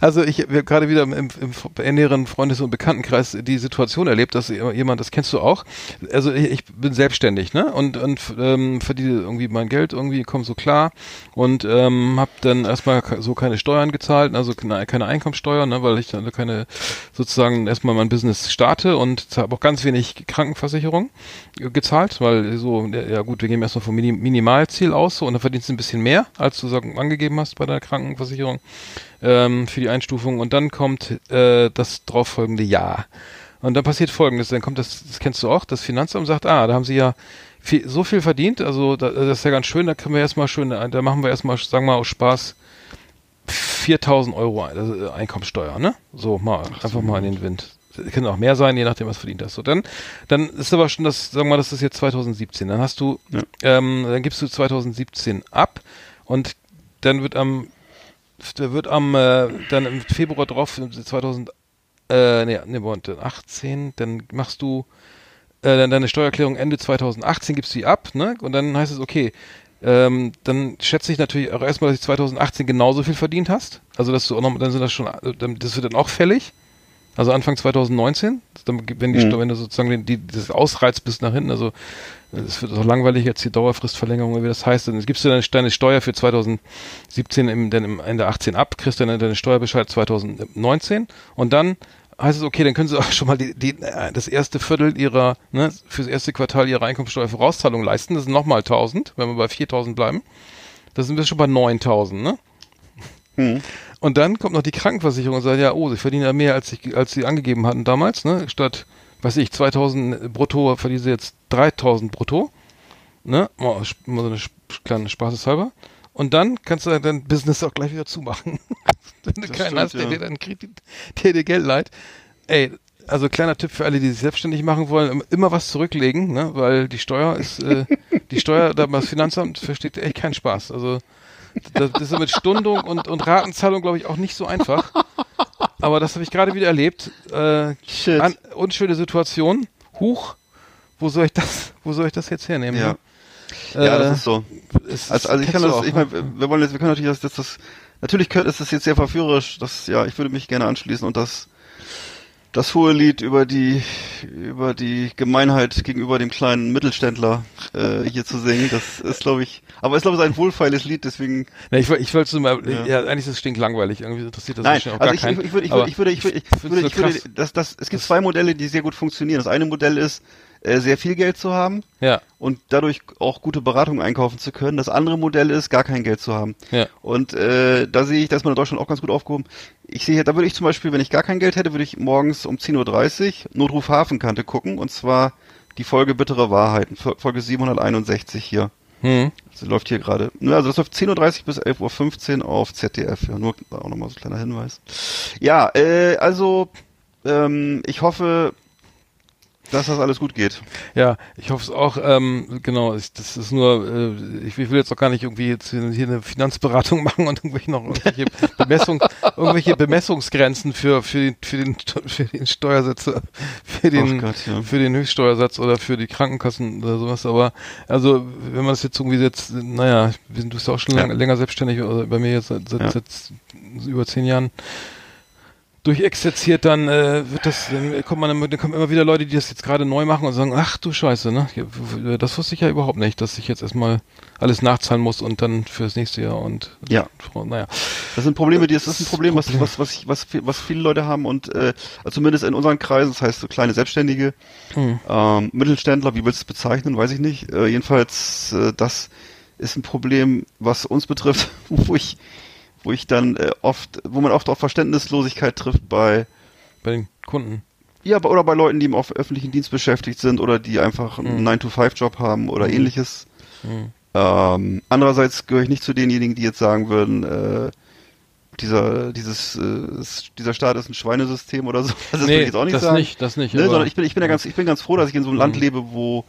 also ich wir haben gerade wieder im, im, näheren Freundes- und Bekanntenkreis die Situation erlebt, dass jemand, das kennst du auch, also ich, ich bin selbstständig, ne? Und, und ähm, verdiene irgendwie mein Geld, irgendwie komme so klar und ähm, habe dann erstmal so keine Steuern gezahlt, also keine, Einkommensteuer, ne? weil ich dann keine sozusagen erstmal mein Business starte und habe auch ganz wenig Krankenversicherung gezahlt, weil so, ja, gut, wir gehen erstmal vom Minim Minimalziel aus so, und dann verdienst du ein bisschen mehr, als du sagen, angegeben hast bei der Krankenversicherung ähm, für die Einstufung und dann kommt äh, das darauffolgende Jahr. Und dann passiert folgendes, dann kommt das, das kennst du auch, das Finanzamt sagt, ah, da haben sie ja viel, so viel verdient, also da, das ist ja ganz schön, da können wir erstmal schön, da machen wir erstmal, sagen wir mal aus Spaß, 4000 Euro also Einkommensteuer, ne? So, mal, einfach mal in den Wind. Können auch mehr sein, je nachdem, was verdient hast. So, dann, dann ist aber schon das, sagen wir mal, das ist jetzt 2017. Dann hast du, Ja. ähm, dann gibst du 2017 ab und dann wird am, da wird am, äh, dann im Februar drauf, 2000, äh, nee, nee, Moment, 18, dann machst du, äh, dann deine Steuererklärung Ende 2018 gibst du die ab, ne? Und dann heißt es, okay, ähm, dann schätze ich natürlich auch erstmal, dass du 2018 genauso viel verdient hast. Also dass du auch noch, dann sind das schon, dann- das wird dann auch fällig. Also Anfang 2019, dann, wenn, die, Mhm. wenn du sozusagen den, die, das ausreizt bis nach hinten, also es wird auch langweilig jetzt die Dauerfristverlängerung, wie das heißt, dann gibst du deine, deine Steuer für 2017 im, dann im Ende 18 ab, kriegst dann deine Steuerbescheid 2019 und dann heißt es, okay, dann können sie auch schon mal die, die, äh, das erste Viertel ihrer, ne, fürs erste Quartal ihrer Einkommensteuervorauszahlung leisten. Das sind nochmal 1000, wenn wir bei 4000 bleiben. Da sind wir schon bei 9000, ne? Hm. Und dann kommt noch die Krankenversicherung und sagt, ja, oh, sie verdienen ja mehr, als, ich, als sie angegeben hatten damals, ne? Statt, weiß ich, 2000 brutto verdienen sie jetzt 3000 brutto. Ne? Oh, sp- mal so eine kleine Spaßeshalber. Und dann kannst du dein Business auch gleich wieder zumachen. Wenn du Das keinen stimmt, hast, der ja. dir dann Kredit, der dir Geld leiht. Ey, also kleiner Tipp für alle, die sich selbstständig machen wollen, immer was zurücklegen, ne? Weil die Steuer ist, äh, die Steuer, da das Finanzamt versteht echt keinen Spaß. Also das, das ist mit Stundung und, und Ratenzahlung, glaube ich, auch nicht so einfach. aber das habe ich gerade wieder erlebt. Äh, Shit. an, unschöne Situation. Huch, wo soll ich das, wo soll ich das jetzt hernehmen? Ja. ne? Ja, Äh, das ist so. es- Also, also ich kann das, auch, ich ne? meine, wir wollen jetzt, wir können natürlich das, das, das natürlich könnte ist das jetzt sehr verführerisch, das, ja, ich würde mich gerne anschließen und das, das hohe Lied über die, über die Gemeinheit gegenüber dem kleinen Mittelständler, äh, hier zu singen, das ist, glaube ich, aber ist, glaube ich, ein wohlfeiles Lied, deswegen, Ne, ich, ich wollte mal, Ja. ja. eigentlich ist es stinklangweilig. Irgendwie interessiert das nein, auch also gar ich, keinen. ich, ich würde, ich würde, ich würde, ich würde, ich würde, ich würde, das, das, es gibt zwei Modelle, die sehr gut funktionieren. Das eine Modell ist, äh, sehr viel Geld zu haben Ja, und dadurch auch gute Beratung einkaufen zu können. Das andere Modell ist, gar kein Geld zu haben. ja. Und äh, da sehe ich, da ist man in Deutschland auch ganz gut aufgehoben. Ich sehe, da würde ich zum Beispiel, wenn ich gar kein Geld hätte, würde ich morgens um 10.30 Uhr Notruf Hafenkante gucken und zwar die Folge Bittere Wahrheiten, Fol- Folge 761 hier. Hm. Das läuft hier gerade. Ja, Also das läuft 10.30 Uhr bis 11.15 Uhr auf ZDF. Ja, nur auch nochmal so ein kleiner Hinweis. Ja, äh, also ähm, ich hoffe, dass das alles gut geht. Ja, ich hoffe es auch. Ähm, genau, ich, das ist nur, äh, ich, ich will jetzt auch gar nicht irgendwie jetzt hier eine Finanzberatung machen und irgendwelche noch irgendwelche, Bemessung, irgendwelche Bemessungsgrenzen für für den für den für den Steuersatz, für den Gott, ja. für den Höchststeuersatz oder für die Krankenkassen oder sowas. Aber also wenn man das jetzt irgendwie jetzt, naja, wir sind du bist ja auch schon Ja. lang, länger selbstständig, also bei mir jetzt seit, seit, Ja. seit über zehn Jahren durchexerziert, dann äh, wird das, dann kommt man, dann kommen immer wieder Leute, die das jetzt gerade neu machen und sagen, ach du Scheiße, ne? Das wusste ich ja überhaupt nicht, dass ich jetzt erstmal alles nachzahlen muss und dann fürs nächste Jahr und Ja. naja. Das sind Probleme, die, das ist ein Problem, was, was, was, ich- was, was viele Leute haben und äh, also zumindest in unseren Kreisen, das heißt so kleine Selbstständige, Hm. ähm, Mittelständler, wie willst du es bezeichnen, weiß ich nicht. Äh, jedenfalls, äh, das ist ein Problem, was uns betrifft, wo ich, wo ich dann äh, oft, wo man oft auf Verständnislosigkeit trifft bei Bei den Kunden. ja, oder bei Leuten, die im öffentlichen Dienst beschäftigt sind oder die einfach einen Mhm. 9-to-5-Job haben oder Mhm. ähnliches. Hm. Ähm, andererseits gehöre ich nicht zu denjenigen, die jetzt sagen würden, äh, dieser, dieses, äh, dieser Staat ist ein Schweinesystem oder so. Das will ich jetzt auch nicht das sagen. nicht, das nicht. Ne, sondern ich bin, ich bin ja ganz, ich bin ganz froh, dass ich in so einem Land Mhm. lebe, wo,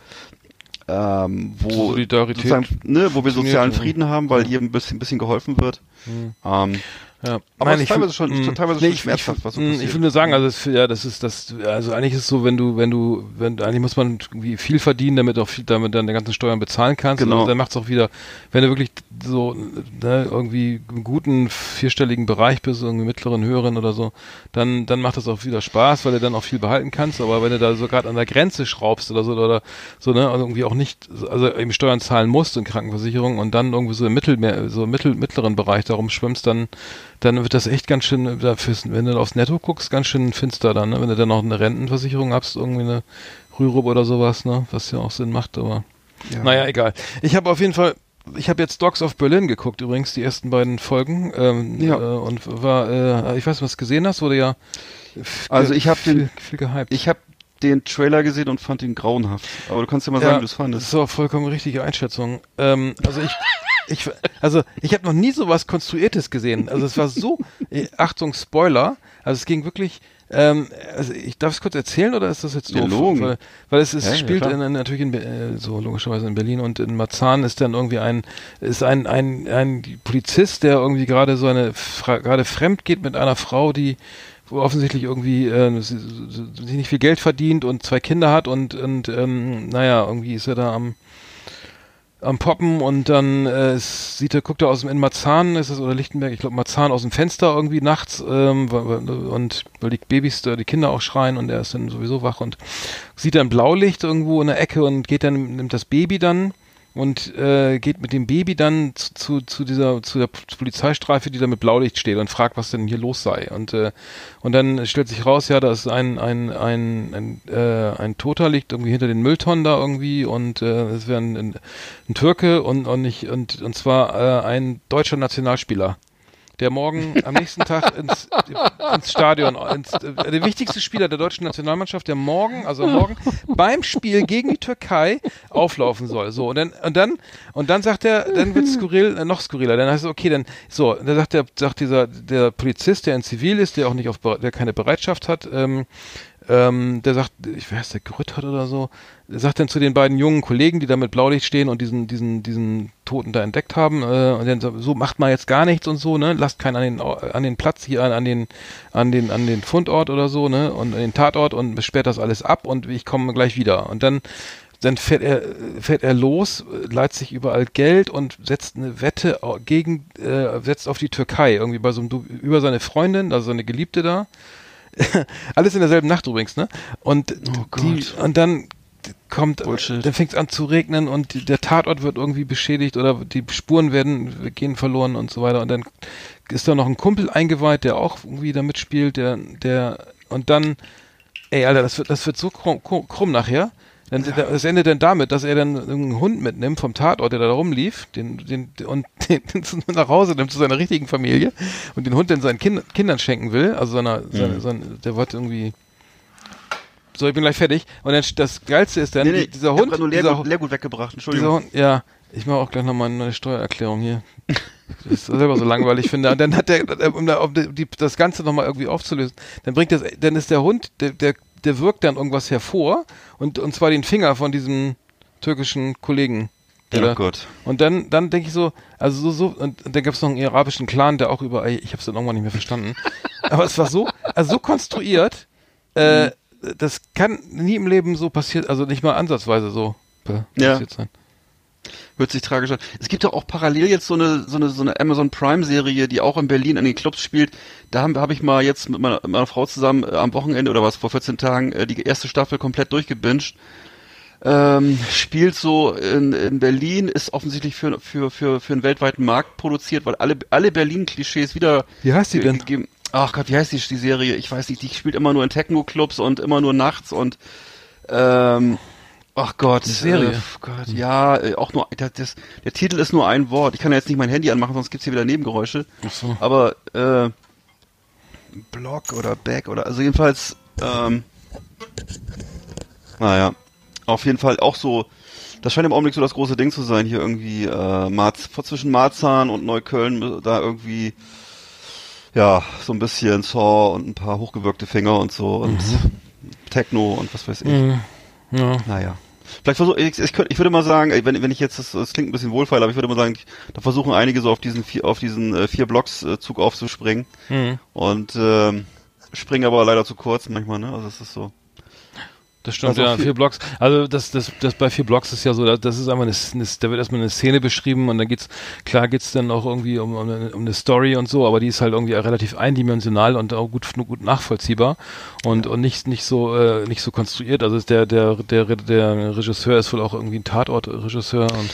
ähm, wo, Solidarität ne, wo wir sozialen. Frieden haben, weil jedem ein bisschen, ein bisschen geholfen wird. Hm. Ähm, Ja, Aber ist ich teilweise find- schon- mh, teilweise schon ich- schmerzhaft, was so passiert. Ich will nur sagen, also es, ja, das ist das, also eigentlich ist es so, wenn du, wenn du, wenn eigentlich muss man irgendwie viel verdienen, damit auch viel, damit dann die ganzen Steuern bezahlen kannst. Genau. Und dann macht es auch wieder, wenn du wirklich so ne, irgendwie im guten vierstelligen Bereich bist, irgendwie mittleren, höheren oder so, dann, dann macht das auch wieder Spaß, weil du dann auch viel behalten kannst. Aber wenn du da so gerade an der Grenze schraubst oder so oder so, ne, also irgendwie auch nicht, also eben Steuern zahlen musst und Krankenversicherung und dann irgendwie so im Mittelmeer, so im mittel, mittleren Bereich darum schwimmst, dann dann wird das echt ganz schön, da fürs- wenn du aufs Netto guckst, ganz schön finster dann, ne? wenn du dann noch eine Rentenversicherung hast, irgendwie eine Rürup oder sowas, ne? was ja auch Sinn macht, aber ja. naja, egal. Ich habe auf jeden Fall, ich habe jetzt Dogs of Berlin geguckt übrigens, die ersten beiden Folgen ähm, Ja. äh, und war, äh, ich weiß nicht, was du gesehen hast, wurde ja Also ich hab viel, den- viel gehypt. Ich habe den Trailer gesehen und fand ihn grauenhaft. Aber du kannst ja mal sagen, wie du es Das fandest. ist auch vollkommen richtige Einschätzung. Ähm, also ich, ich, also ich habe noch nie so was Konstruiertes gesehen. Also es war so, äh, Achtung, Spoiler. Also es ging wirklich, ähm, also ich darf es kurz erzählen oder ist das jetzt Ja, doof? logen. Weil, weil es, es Ja, ja, spielt klar. in, in, natürlich in, äh, so logischerweise in Berlin und in Marzahn ist dann irgendwie ein, ist ein, ein, ein Polizist, der irgendwie gerade so eine, gerade fremd geht mit einer Frau, die wo offensichtlich irgendwie äh, sie nicht viel Geld verdient und zwei Kinder hat und und ähm, naja irgendwie ist er da am am Poppen und dann äh, sieht er guckt er aus dem in Marzahn ist es oder Lichtenberg ich glaube Marzahn aus dem Fenster irgendwie nachts ähm, und weil die Babys die Kinder auch schreien und er ist dann sowieso wach und sieht dann Blaulicht irgendwo in der Ecke und geht dann nimmt das Baby dann und äh, geht mit dem Baby dann zu, zu, zu dieser zu der Polizeistreife, die da mit Blaulicht steht und fragt, was denn hier los sei. Und äh, und dann stellt sich raus, ja, da ist ein ein ein ein, äh, ein Toter liegt irgendwie hinter den Mülltonnen da irgendwie und äh, es wäre ein, ein, Türke und und nicht und und zwar äh, ein deutscher Nationalspieler der morgen am nächsten Tag ins, ins Stadion, ins, äh, der wichtigste Spieler der deutschen Nationalmannschaft, der morgen, also morgen beim Spiel gegen die Türkei auflaufen soll. So und dann und dann und dann sagt er, dann wird skurril, äh, noch skurriler. Dann heißt es okay, dann so, dann sagt der sagt dieser der Polizist, der in Zivil ist, der auch nicht auf der keine Bereitschaft hat, ähm, ähm, der sagt, ich weiß, der Grüttert oder so, der sagt dann zu den beiden jungen Kollegen, die da mit Blaulicht stehen und diesen, diesen, diesen Toten da entdeckt haben, äh, und dann so, so macht mal jetzt gar nichts und so, ne, lasst keinen an den, an den Platz hier, an, an den, an den, an den Fundort oder so, ne, und an den Tatort und sperrt das alles ab und ich komme gleich wieder. Und dann dann fährt er, fährt er los, leiht sich überall Geld und setzt eine Wette gegen, äh, setzt auf die Türkei, irgendwie bei so einem, über seine Freundin, also seine Geliebte da. Alles in derselben Nacht übrigens, ne? Und oh die, und dann kommt, Bullshit. dann fängt es an zu regnen und die, der Tatort wird irgendwie beschädigt oder die Spuren werden, gehen verloren und so weiter. Und dann ist da noch ein Kumpel eingeweiht, der auch irgendwie da mitspielt, der, der, und dann, ey, Alter, das wird, das wird so krumm, krumm nachher. Dann, ja. Das endet dann damit, dass er dann einen Hund mitnimmt vom Tatort, der da rumlief, den, den, und den, nach Hause nimmt zu seiner richtigen Familie und den Hund dann seinen kind, Kindern schenken will. Also seiner, mhm. seine, seine, der wird irgendwie. So, ich bin gleich fertig. Und dann das Geilste ist dann, nee, nee, dieser Hund. Ich nur Leergut, dieser, Leergut weggebracht, Entschuldigung. Hund, ja, ich mache auch gleich nochmal eine Steuererklärung hier. Das ist selber so langweilig finde. Und dann hat der, um, das Ganze nochmal irgendwie aufzulösen, dann bringt das, dann ist der Hund, der, der der wirkt dann irgendwas hervor und, und zwar den Finger von diesem türkischen Kollegen. oh da, Gott. Und dann, dann denke ich so, also so, so, und, und dann gab es noch einen arabischen Clan, der auch über, ich habe es dann irgendwann nicht mehr verstanden, aber es war so, also so konstruiert, äh, mhm. Das kann nie im Leben so passiert, also nicht mal ansatzweise so passiert ja. sein. Hört sich tragisch an. Es gibt doch auch parallel jetzt so eine, so eine, so eine Amazon Prime Serie, die auch in Berlin an den Clubs spielt. Da habe hab ich mal jetzt mit meiner, mit meiner Frau zusammen äh, am Wochenende oder was, vor 14 Tagen, äh, die erste Staffel komplett durchgebinged. Ähm, spielt so in, in Berlin, ist offensichtlich für, für, für, für einen weltweiten Markt produziert, weil alle, alle Berlin-Klischees wieder. Wie heißt die denn? Ach Gott, wie heißt die, die Serie? Ich weiß nicht, die spielt immer nur in Techno-Clubs und immer nur nachts und ähm, Ach Gott, Serie. Äh, Gott, ja, äh, auch nur das, das, der Titel ist nur ein Wort. Ich kann ja jetzt nicht mein Handy anmachen, sonst gibt's hier wieder Nebengeräusche. Ach so. Aber äh, Block oder Back oder also jedenfalls ähm, naja, auf jeden Fall auch so das scheint im Augenblick so das große Ding zu sein, hier irgendwie äh, Marz, zwischen Marzahn und Neukölln da irgendwie ja, so ein bisschen Saw und ein paar hochgewirkte Finger und so und mhm. Techno und was weiß ich. Mhm. Ja. Naja. Vielleicht versuche ich, ich, ich würde mal sagen, wenn, wenn ich jetzt, das, das klingt ein bisschen wohlfeil, aber ich würde mal sagen, da versuchen einige so auf diesen vier, auf diesen äh, vier Blocks äh, Zug aufzuspringen mhm. und äh, springen aber leider zu kurz manchmal, ne? Also es ist so. Das stimmt, also ja, vier Blocks. Also das, das, das bei vier Blocks ist ja so, das ist einfach eine, eine da wird erstmal eine Szene beschrieben und dann geht's, klar geht's dann auch irgendwie um, um, eine, um eine Story und so, aber die ist halt irgendwie relativ eindimensional und auch gut, gut nachvollziehbar und, ja. und nicht, nicht so, äh, nicht so konstruiert. Also der, der, der, der Regisseur ist wohl auch irgendwie ein Tatortregisseur und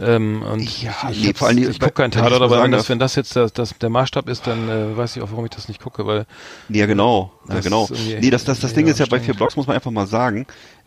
ähm, und ja, ich, nee, vor allem, ich gucke keinen Tatort, aber wenn das, wenn das jetzt das, das, der Maßstab ist, dann äh, weiß ich auch, warum ich das nicht gucke, weil ja genau, ja genau. Nee, das das das Ding ist ja bei vier Blogs muss man einfach mal sagen,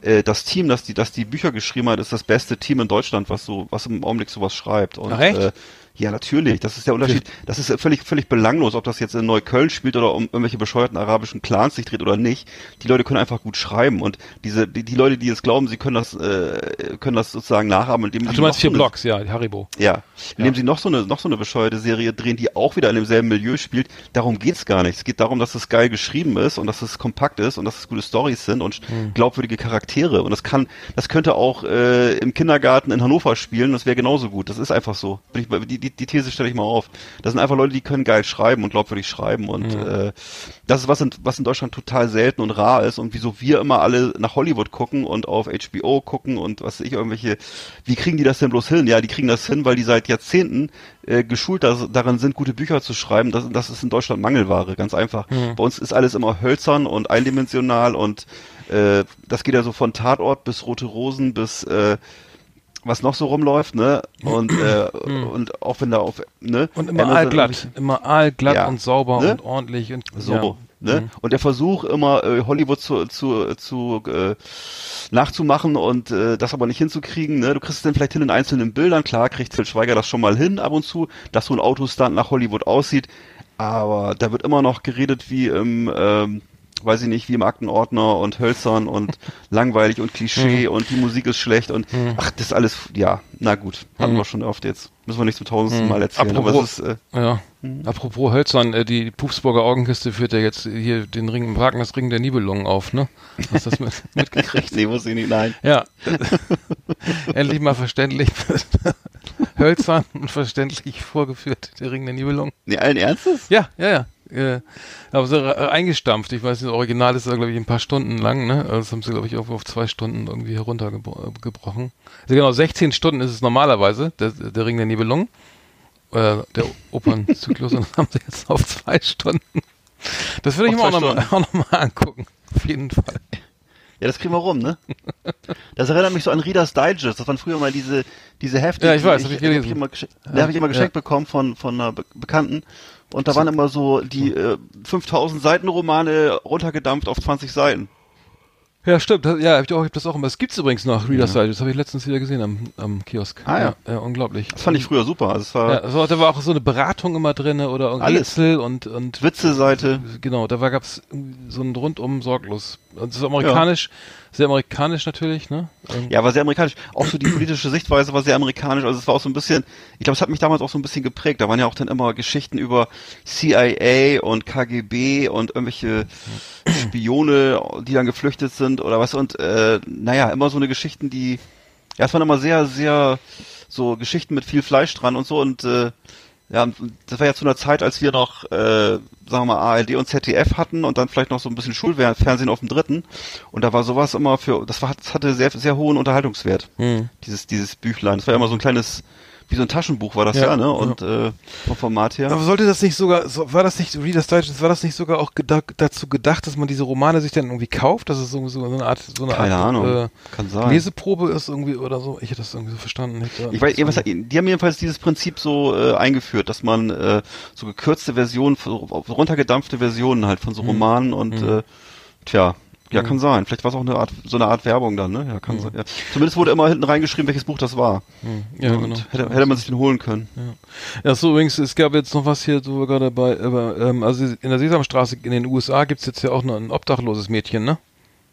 äh, das Team, das die das die Bücher geschrieben hat, ist das beste Team in Deutschland, was so was im Augenblick sowas schreibt und Ach, echt? Äh, ja, natürlich. Das ist der Unterschied. Das ist völlig, völlig belanglos, ob das jetzt in Neukölln spielt oder um irgendwelche bescheuerten arabischen Clans sich dreht oder nicht. Die Leute können einfach gut schreiben und diese, die, die Leute, die jetzt glauben, sie können das, äh, können das sozusagen nachahmen, indem Ach, sie. Du meinst vier so Blocks, ja, Haribo. Ja. Indem ja. sie noch so eine, noch so eine bescheuerte Serie drehen, die auch wieder in demselben Milieu spielt. Darum geht's gar nicht. Es geht darum, dass es geil geschrieben ist und dass es kompakt ist und dass es gute Stories sind und hm. glaubwürdige Charaktere. Und das kann, das könnte auch äh, im Kindergarten in Hannover spielen. Das wäre genauso gut. Das ist einfach so. Die, die, die These stelle ich mal auf. Das sind einfach Leute, die können geil schreiben und glaubwürdig schreiben und mhm. äh, das ist was in, was in Deutschland total selten und rar ist und wieso wir immer alle nach Hollywood gucken und auf HBO gucken und was ich irgendwelche, wie kriegen die das denn bloß hin? Ja, die kriegen das hin, weil die seit Jahrzehnten äh, geschult das, darin sind, gute Bücher zu schreiben. Das, das ist in Deutschland Mangelware, ganz einfach. Mhm. Bei uns ist alles immer hölzern und eindimensional und äh, das geht ja so von Tatort bis Rote Rosen bis äh, was noch so rumläuft, ne? Und äh, hm. und auch wenn da auf ne und immer allglatt, immer allglatt ja, und sauber ne? und ordentlich und so, ja. ne? Mhm. Und der Versuch immer äh, Hollywood zu zu zu äh, nachzumachen und äh, das aber nicht hinzukriegen, ne? Du kriegst es dann vielleicht hin in einzelnen Bildern, klar, kriegt Phil Schweiger das schon mal hin ab und zu, dass so ein Autostunt nach Hollywood aussieht, aber da wird immer noch geredet wie im ähm, weiß ich nicht, wie im Aktenordner und hölzern und langweilig und Klischee Mhm. und die Musik ist schlecht und ach, das ist alles, ja, na gut, hatten Mhm. wir schon oft jetzt. Müssen wir nicht zum tausendsten Mal erzählen, Apropos- aber es ist, äh, Ja. Apropos Hölzern, äh, die Pupsburger Augenkiste führt ja jetzt hier den Ring, Wagners Ring der Nibelungen auf, ne? Hast du das mit, mitgekriegt? nee, wusste ich nicht, nein. Ja. Endlich mal verständlich. Hölzern und verständlich vorgeführt, der Ring der Nibelungen. Nee, allen Ernstes? Ja, ja, ja. Äh, aber so äh, eingestampft. Ich weiß nicht, das Original ist da, glaube ich, ein paar Stunden lang, ne? Also Das haben sie, glaube ich, auf, auf zwei Stunden irgendwie heruntergebrochen. Also genau, 16 Stunden ist es normalerweise, der, der Ring der Nibelungen. Äh, der Opernzyklus, und das haben sie jetzt auf zwei Stunden. Das würde ich mir auch nochmal noch mal angucken. Auf jeden Fall. Ja, das kriegen wir rum, ne? Das erinnert mich so an Reader's Digest. Das waren früher mal diese, diese Hefte. Ja, ich die weiß, hab ich die hab gelesen. immer gesche- Da habe ich immer geschenkt bekommen von, von einer Be Bekannten. Und da waren immer so die äh, 5000 Seiten Romane runtergedampft auf 20 Seiten. Ja, stimmt. Das, ja, hab ich, auch, ich hab das auch immer. Das gibt's übrigens noch, Reader's Digest. Das habe ich letztens wieder gesehen am, am Kiosk. Ah, ja. ja. unglaublich. Das fand ich früher super. Also es war Ja, also, da war auch so eine Beratung immer drinne oder Alles. Rätsel und, und Witze-Seite. Genau, da war, gab's so ein rundum sorglos. Das ist amerikanisch, sehr amerikanisch natürlich, ne? Ja, war sehr amerikanisch. Auch so die politische Sichtweise war sehr amerikanisch. Also es war auch so ein bisschen, ich glaube, es hat mich damals auch so ein bisschen geprägt. Da waren ja auch dann immer Geschichten über CIA und KGB und irgendwelche Spione, die dann geflüchtet sind oder was. Und äh, naja, immer so eine Geschichten, die, ja, es waren immer sehr, sehr so Geschichten mit viel Fleisch dran und so. Und äh, ja, das war ja zu einer Zeit, als wir noch, äh, sagen wir mal, ARD und ZDF hatten und dann vielleicht noch so ein bisschen Schulfernsehen auf dem dritten. Und da war sowas immer für, das war, das hatte sehr, sehr hohen Unterhaltungswert. hm. Dieses, dieses Büchlein. Das war ja immer so ein kleines, wie so ein Taschenbuch war das Ja, ja, ne? Und äh, vom Format her. Aber sollte das nicht sogar, so, war das nicht, Reader's Digest, war das nicht sogar auch geda dazu gedacht, dass man diese Romane sich dann irgendwie kauft? Dass es so, so eine Art, so eine Keine Art Ahnung. Äh, Kann sein. Leseprobe ist irgendwie oder so? Ich hätte das irgendwie so verstanden. Hätte, Ich weiß, was, die haben jedenfalls dieses Prinzip so äh, eingeführt, dass man äh, so gekürzte Versionen, so runtergedampfte Versionen halt von so Romanen und äh, tja, ja, kann sein. Vielleicht war es auch eine Art, so eine Art Werbung dann, ne? Ja, kann sein. Ja. Zumindest wurde immer hinten reingeschrieben, welches Buch das war. Hm. Ja, und genau. hätte, hätte man sich den holen können. Ja, so übrigens, es gab jetzt noch was hier, wir gerade bei, aber, ähm, also in der Sesamstraße in den USA gibt's jetzt ja auch noch ein obdachloses Mädchen, ne?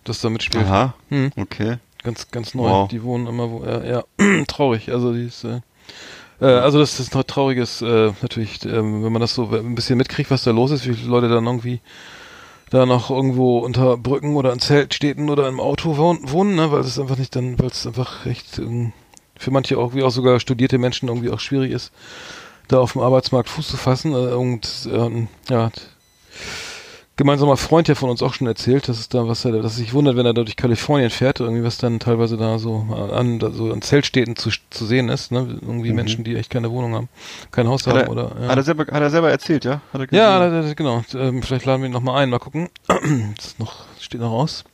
Das da mitspielt. Aha, Hm. okay. Ganz, ganz neu. Wow. Die wohnen immer wo, ja, ja. traurig. Also die ist, äh, äh, also das ist noch trauriges, äh, natürlich, ähm, wenn man das so ein bisschen mitkriegt, was da los ist, wie viele Leute dann irgendwie da noch irgendwo unter Brücken oder in Zeltstädten oder im Auto wohnen, ne, weil es einfach nicht dann, weil es einfach echt ähm, für manche auch, wie auch sogar studierte Menschen irgendwie auch schwierig ist, da auf dem Arbeitsmarkt Fuß zu fassen. Äh, und ähm, ja, gemeinsamer Freund ja von uns auch schon erzählt, dass es da was, er- dass er sich wundert, wenn er da durch Kalifornien fährt, irgendwie was dann teilweise da so an, da so an Zeltstädten zu, zu sehen ist, ne? Irgendwie Menschen, die echt keine Wohnung haben, kein Haus Hat haben er, oder. Ja. hat, er selber, hat er selber erzählt, ja? Hat er gesehen? Ja, da- da- genau. Ähm, vielleicht laden wir ihn nochmal ein, mal gucken. Das noch, steht noch aus.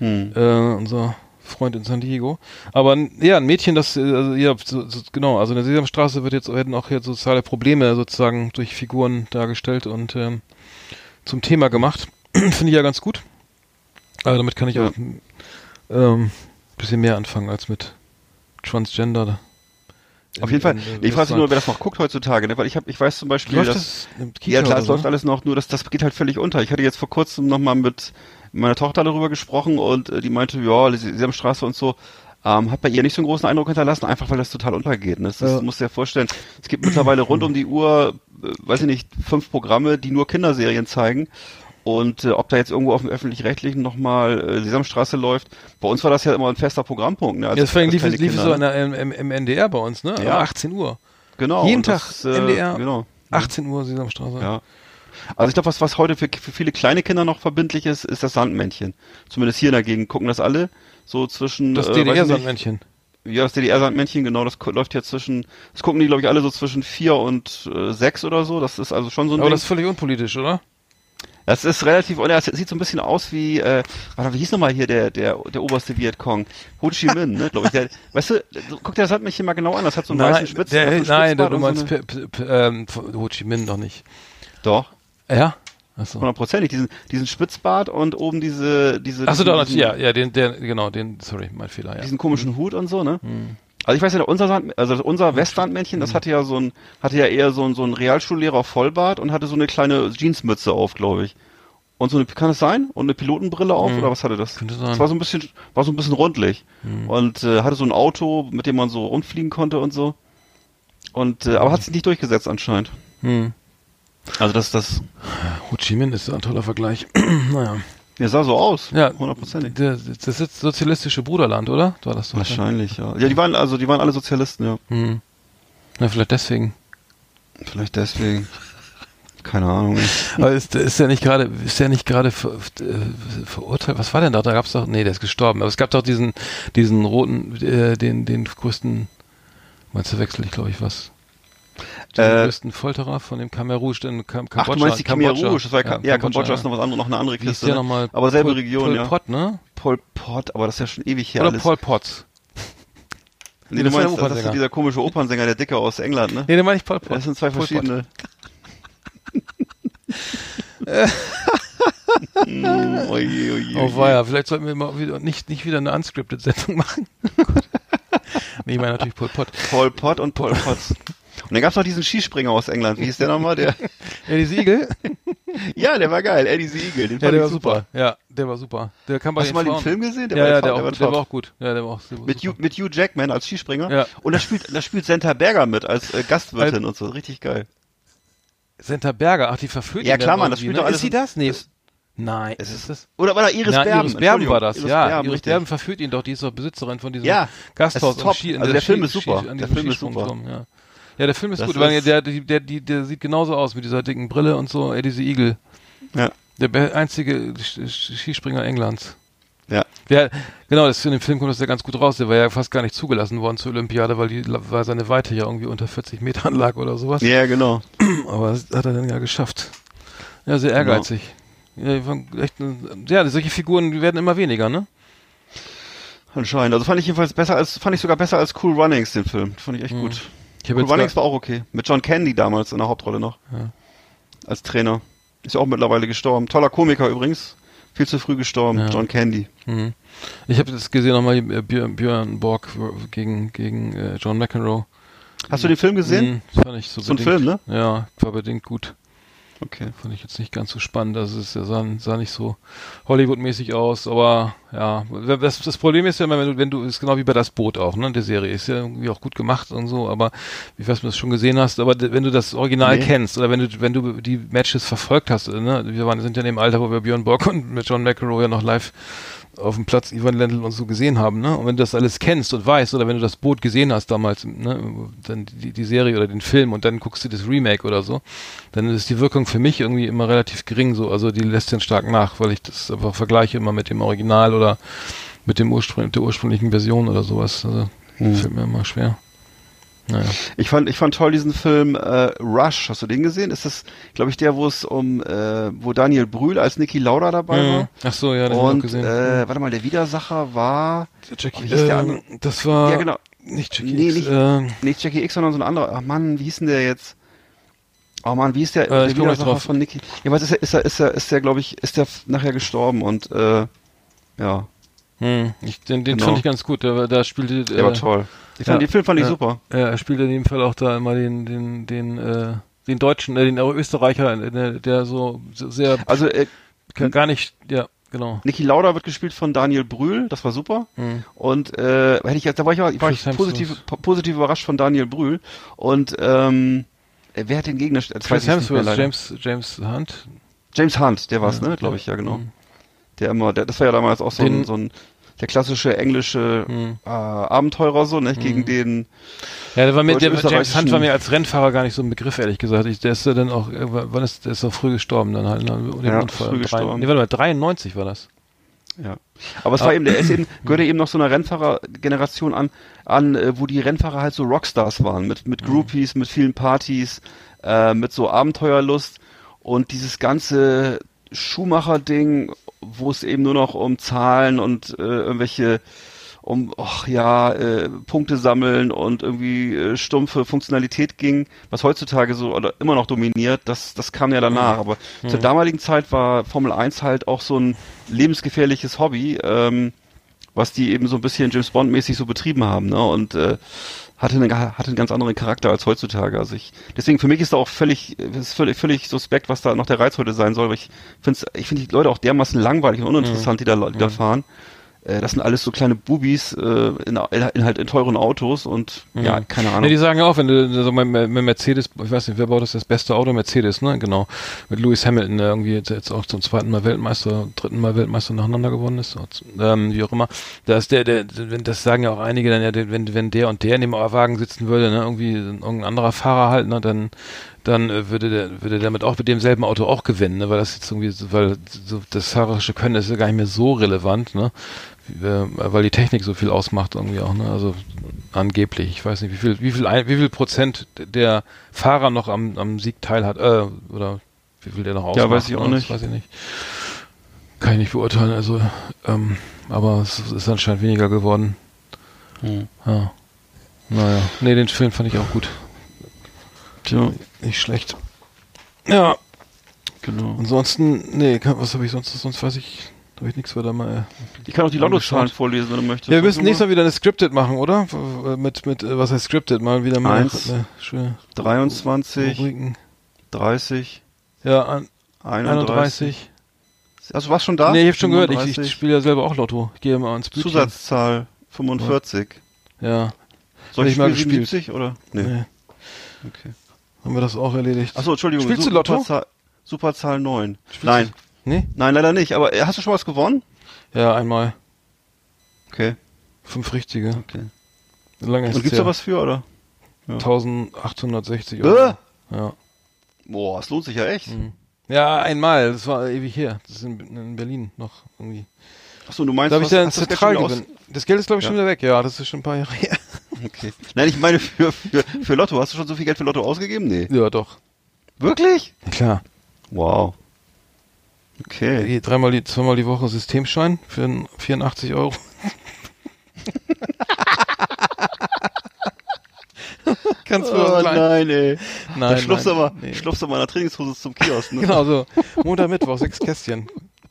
Hm. Äh, unser Freund in San Diego. Aber ja, ein Mädchen, das, äh, also, ja, so, so, genau, also in der Sesamstraße wird jetzt, werden auch jetzt soziale Probleme sozusagen durch Figuren dargestellt und ähm, zum Thema gemacht. Finde ich ja ganz gut. Also damit kann ich Ja. auch ähm, bisschen mehr anfangen als mit Transgender. Auf jeden Fall. In- äh, Ich frage mich nur, wer das noch guckt heutzutage, ne? Weil ich habe, ich weiß zum Beispiel, Läuft dass, das ja klar, es so, läuft ne? alles noch, nur das, das geht halt völlig unter. Ich hatte jetzt vor kurzem nochmal mit meiner Tochter darüber gesprochen und äh, die meinte, ja, sie, sie haben Straße und so, ähm, hat bei ihr nicht so einen großen Eindruck hinterlassen, einfach weil das total untergeht. Ne? Das, das Ja. musst du dir vorstellen. Es gibt mittlerweile rund um die Uhr, äh, weiß ich nicht, fünf Programme, die nur Kinderserien zeigen. Und äh, ob da jetzt irgendwo auf dem öffentlich-rechtlichen nochmal äh, Sesamstraße läuft, bei uns war das ja immer ein fester Programmpunkt. Ne? als- Ja, deswegen als lief, es- lief es Kinder, so in ne? der, im, im, NDR bei uns, ne? Ja. Um 18 Uhr. Genau. jeden Tag das, äh, NDR. Genau. 18 Uhr Sesamstraße. Ja. Also ich glaube, was, was heute für, für viele kleine Kinder noch verbindlich ist, ist das Sandmännchen. Zumindest hier in der Gegend gucken das alle. So zwischen. Das äh, DDR-Sandmännchen. Ja, das DDR-Sandmännchen, genau, das läuft jetzt zwischen, das gucken die, glaube ich, alle so zwischen vier und äh, sechs oder so. Das ist also schon so ein Aber Ding. das ist völlig unpolitisch, oder? Das ist relativ, oder es sieht so ein bisschen aus wie, äh, warte, wie hieß nochmal hier der, der, der oberste Vietcong? Ho Chi Minh, ne, glaube ich. Der, weißt du, guck dir das Sandmännchen mal genau an, das hat so einen weißen Spitz. der, hat nein, Spitzbart du und so meinst eine- P- P- P- ähm, Ho Chi Minh doch nicht. Doch. Ja? Achso. Hundertprozentig, diesen, diesen Spitzbart und oben diese, diese, Achso, diesen, doch, diesen- ja, ja, den, der, genau, den, sorry, mein Fehler, ja. diesen komischen Hut und so, ne? Hm. Also ich weiß ja, unser Sand, also unser Westlandmännchen, das hatte ja so ein, hatte ja eher so ein, so ein Realschullehrer Vollbart und hatte so eine kleine Jeansmütze auf, glaube ich. Und so eine, kann es sein? Und eine Pilotenbrille auf Mhm. oder was hatte das? Könnte sein. Das war so ein bisschen, war so ein bisschen rundlich. Mhm. Und äh, hatte so ein Auto, mit dem man so rundfliegen konnte und so. Und äh, aber hat sich nicht durchgesetzt anscheinend. Hm. Also das, das, Ho Chi Minh ist ein toller Vergleich. naja. der sah so aus. Ja, hundertprozentig. Der, das ist sozialistische Bruderland, oder? War das so? Wahrscheinlich, ja. Ja, die waren also, die waren alle Sozialisten, ja. Hm. Na, vielleicht deswegen. Vielleicht deswegen. Keine Ahnung. Aber ist, ist der nicht gerade, ist der nicht gerade ver, äh, verurteilt? Was war denn da? Da gab's doch, nee, der ist gestorben. Aber es gab doch diesen, diesen roten, äh, den, den größten, meinst du wechsel ich, glaube ich, was? Den Äh, größten Folterer von dem Khmer Rouge in Kam Ach, Kambodscha. du meinst die. Rouge? Das war ja, ja, Kambodscha ist ja. noch was anderes, noch eine andere Kiste. ne? nochmal? Aber selbe Pol, Region, Pol ja. Pot, ne? Pol Pot, aber das ist ja schon ewig her Oder alles. Pol Potts. nee, das du meinst, das ist dieser komische Opernsänger, der Dicke aus England, ne? Nee, den meine ich Pol Pot. Das sind zwei Pol Pot. verschiedene. Mm, oje, oje, Oh weia, vielleicht sollten wir mal wieder nicht, nicht wieder eine unscripted Sendung machen. nee, ich meine natürlich Pol Pot. Pol Pot und Pol Potts. Dann gab's noch diesen Skispringer aus England. Wie hieß der nochmal? Der, Ja, die Siegel? ja, der war geil. Eddie Siegel. Den Ja, fand der ich war super. Ja, der war super. Der kann bei Hast du mal den Film gesehen? ja, ja, der, war, auch, der der, war war top. auch gut. Ja, der war auch sehr Mit Hugh, super. mit Hugh Jackman als Skispringer. Ja. Und da spielt, da spielt Senta Berger mit als äh, Gastwirtin und so. Richtig geil. Senta Berger, ach, die verführt Ja, ihn klar, Mann, das spielt doch ne? alles Ist sie das? Nee. ist- Nein, Es ist das? Oder war da Iris Na, Berben? Iris Berben war das, Iris ja. Berben, Iris. Berben verführt ihn doch, die ist doch Besitzerin von diesem Ja, Gasthaus es ist top. Ski, Also der der Film ist super. Der Film ist super. Ja. Ja, der Film ist Das gut, weil ist- der, der, der, der, der sieht genauso aus mit dieser dicken Brille und so, Eddie the Eagle. Ja. Der einzige Skispringer Englands. Ja. Der, genau, das in dem Film kommt das ja ganz gut raus. Der war ja fast gar nicht zugelassen worden zur Olympiade, weil die, weil seine Weite ja irgendwie unter 40 Metern lag oder sowas. Ja, genau. Aber das hat er dann ja geschafft. Ja, sehr Genau. ehrgeizig. Ja, die waren echt, ja, solche Figuren werden immer weniger, ne? Anscheinend. Also fand ich jedenfalls besser als, fand ich sogar besser als Cool Runnings, den Film. Fand ich echt Mhm. gut. Cool Runnings war auch okay. Mit John Candy damals in der Hauptrolle noch. Ja. Als Trainer. Ist ja auch mittlerweile gestorben. Toller Komiker übrigens. Viel zu früh gestorben. Ja. John Candy. Mhm. Ich habe das gesehen nochmal äh, Björn, Borg gegen gegen äh, John McEnroe. Hast du den Film gesehen? Mhm, fand ich so So ein. Film, ne? Ja, war bedingt gut. Okay. Fand ich jetzt nicht ganz so spannend. Also es sah, sah nicht so Hollywood-mäßig aus, aber ja, das, das Problem ist ja immer, wenn du, wenn du, ist genau wie bei das Boot auch, ne? Die Serie ist ja irgendwie auch gut gemacht und so, aber wie weiß du das schon gesehen hast, aber wenn du das Original Nee. kennst oder wenn du, wenn du die Matches verfolgt hast, ne? Wir waren, sind ja in dem Alter, wo wir Björn Borg und mit John McEnroe ja noch live auf dem Platz Ivan Lendl und so gesehen haben, ne? Und wenn du das alles kennst und weißt, oder wenn du das Boot gesehen hast damals, ne, dann die, die Serie oder den Film und dann guckst du das Remake oder so, dann ist die Wirkung für mich irgendwie immer relativ gering so. Also die lässt den stark nach, weil ich das einfach vergleiche immer mit dem Original oder mit dem Ursprung, der ursprünglichen Version oder sowas. Also Hm. fällt mir immer schwer. Naja. Ich fand, ich fand toll diesen Film äh, Rush. Hast du den gesehen? Ist das, glaube ich, der, wo es um, äh, wo Daniel Brühl als Niki Lauda dabei Mhm. war? Ach so, ja, das hab ich gesehen. äh, warte mal, der Widersacher war Jackie, der äh, andere? das war ja genau, nicht Jackie Nee, X, nicht- äh, nicht Jackie X, sondern so ein anderer. Ach Mann, wie hieß denn der jetzt? Oh Mann, wie ist der, Äh, der ich Widersacher drauf. von Niki? Ja, was ist er, ist er, ist er, ist der, glaube ich, ist der nachher gestorben und äh, ja, hm, ich, den, den Genau. fand ich ganz gut. Der, war- da spielte der war äh, toll. Ich fand, ja, den Film fand ich ja. super. Ja, er spielt in dem Fall auch da immer den, den, den, äh, den Deutschen, äh, den Österreicher, äh, der, der so sehr Also äh, gar- gar nicht, ja, genau. Niki Lauda wird gespielt von Daniel Brühl, das war super. Hm. Und äh, hätte ich da war ich, war ich positiv, positiv überrascht von Daniel Brühl. Und ähm, äh, wer hat den Gegner? Das weiß Chris ich nicht mehr Hemsworth. James, James Hunt. James Hunt, der war's, Ja, ne? Glaube ich, ja genau. Hm. Der immer, der, das war ja damals auch so, ein, Den- so ein der klassische englische Hm. äh, Abenteurer so, ne? Gegen Mhm. den Ja, der war mir, der, James Hunt war mir als Rennfahrer gar nicht so ein Begriff, ehrlich gesagt. Ich, der ist ja dann auch, äh, wann ist, der ist doch früh gestorben dann halt, ne? Dem Ja, Unfall. früh gestorben. Nee, warte mal, 93 war das. Ja. Aber es war Ah. eben, der ist eben, gehörte eben noch so einer Rennfahrergeneration an, an, äh, wo die Rennfahrer halt so Rockstars waren, mit, Mhm. mit Groupies, mit vielen Partys, äh, mit so Abenteuerlust und dieses ganze Schuhmacher-Ding, wo es eben nur noch um Zahlen und äh, irgendwelche um, ach ja, äh, Punkte sammeln und irgendwie äh, stumpfe Funktionalität ging, was heutzutage so oder immer noch dominiert, das, das kam ja danach. Aber zur damaligen Zeit war Formel 1 halt auch so ein lebensgefährliches Hobby, ähm, was die eben so ein bisschen James Bond mäßig so betrieben haben, ne? Und äh, hatte einen, hatte einen ganz anderen Charakter als heutzutage. Also ich, deswegen für mich ist da auch völlig, ist völlig, völlig suspekt, was da noch der Reiz heute sein soll. Weil ich finde, ich finde die Leute auch dermaßen langweilig und uninteressant, die da, die da fahren. Das sind alles so kleine Bubis äh, in, in halt in teuren Autos und Mhm. ja, keine Ahnung. Nee, die sagen ja auch, wenn du so mit, mit Mercedes, ich weiß nicht, wer baut das das beste Auto? Mercedes, ne? Genau. Mit Lewis Hamilton, der irgendwie jetzt, jetzt auch zum zweiten Mal Weltmeister, dritten Mal Weltmeister nacheinander gewonnen ist, ähm, wie auch immer. Da ist der, der, wenn das sagen ja auch einige dann ja, wenn, wenn der und der in dem Wagen sitzen würde, ne, irgendwie irgendein anderer Fahrer halt, ne, dann dann äh, würde der würde damit auch mit demselben Auto auch gewinnen, ne, weil das jetzt irgendwie so, weil so das fahrerische Können ist ja gar nicht mehr so relevant, ne? Weil die Technik so viel ausmacht irgendwie auch, ne? Also angeblich, ich weiß nicht, wie viel wie viel wie viel Prozent der Fahrer noch am am Sieg teilhat, äh, oder wie viel der noch ausmacht. weiß ich auch ne? nicht. Das weiß ich nicht. Kann ich nicht beurteilen, also ähm, aber es ist anscheinend weniger geworden. Hm. Ja. Naja. Nee, den Film fand ich auch gut. Tja, Nicht schlecht. Ja, genau. ansonsten, nee, was habe ich sonst, sonst weiß ich, habe ich nichts weiter mal. Ich kann auch die Lottozahlen vorlesen, wenn du möchtest. Ja, wir müssen nächstes mal. Wieder eine Scripted machen, oder? Mit, mit, äh, was heißt Scripted? Mal wieder mal Eins, eine schöne 23, Rubriken. 30, Ja, an, 31. 31. Also warst schon da? Nee, ich habe schon gehört, ich, 35. ich spiele ja selber auch Lotto. Ich gehe ja mal ans Bütchen. Zusatzzahl 45. Ja. Soll Hab ich ich mal Spiel gespielt. 77 oder? Nee. Nee. Okay. Haben wir das auch erledigt? Achso, Entschuldigung. Spielst du Lotto? Superzahl, Superzahl 9. Spielst Nein. du- Nee? Nein, leider nicht. Aber äh, hast du schon was gewonnen? Ja, einmal. Okay. Fünf richtige. okay. Lange ist Und gibt's da was für, oder? 1860 Äh? Euro. Ja. Boah, es lohnt sich ja echt. Mhm. Ja, einmal. Das war ewig her. Das ist in, in Berlin noch irgendwie. Achso, du meinst, Da habe ich was- dann hast das Geld. Das Geld ist, glaube ich, Ja. schon wieder weg. Ja, das ist schon ein paar Jahre her. Okay. Nein, ich meine für, für, für Lotto. Hast du schon so viel Geld für Lotto ausgegeben? Nee. Ja, doch. Wirklich? Ja, klar. Wow. Okay. Dreimal die, zweimal die Woche Systemschein für n- 84 Euro. Kannst du Oh nein, ey. Nein, da schlupfst nein, aber, nee. schlupfst du mal in der Trainingshose zum Kiosk, ne? Genau so. Montag, Mittwoch, sechs Kästchen.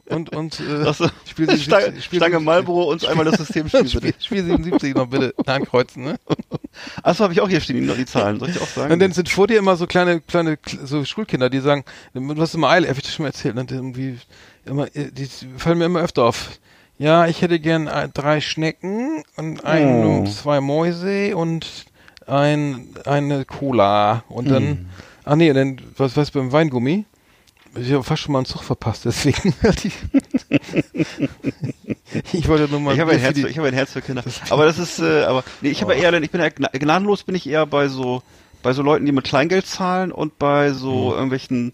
Und, und, äh, Achso, Spiel 77, Stange, Spiel Stange 77. Marlboro und einmal das Systemspiel, Spiel, bitte. Spiel 77 noch bitte ankreuzen, ne? Achso, habe ich auch hier stehen, die, die Zahlen. Soll ich auch sagen? Und dann sind vor dir immer so kleine, kleine, so Schulkinder, die sagen, du hast immer Eile, hab ich das schon mal erzählt, ne? Die Irgendwie, immer, die fallen mir immer öfter auf. Ja, ich hätte gern äh, drei Schnecken und ein, Oh. zwei Mäuse und ein, eine Cola. Und dann, Hm. ach nee, dann, was, was beim Weingummi? Ich habe fast schon mal einen Zug verpasst, deswegen. ich wollte nur mal. ich habe ein Herz, die- für, ich habe ein Herz für Kinder. Aber das ist, äh, aber nee, ich habe ja eher, ich bin gna- gnadenlos bin ich eher bei so, bei so Leuten, die mit Kleingeld zahlen und bei so Mhm. irgendwelchen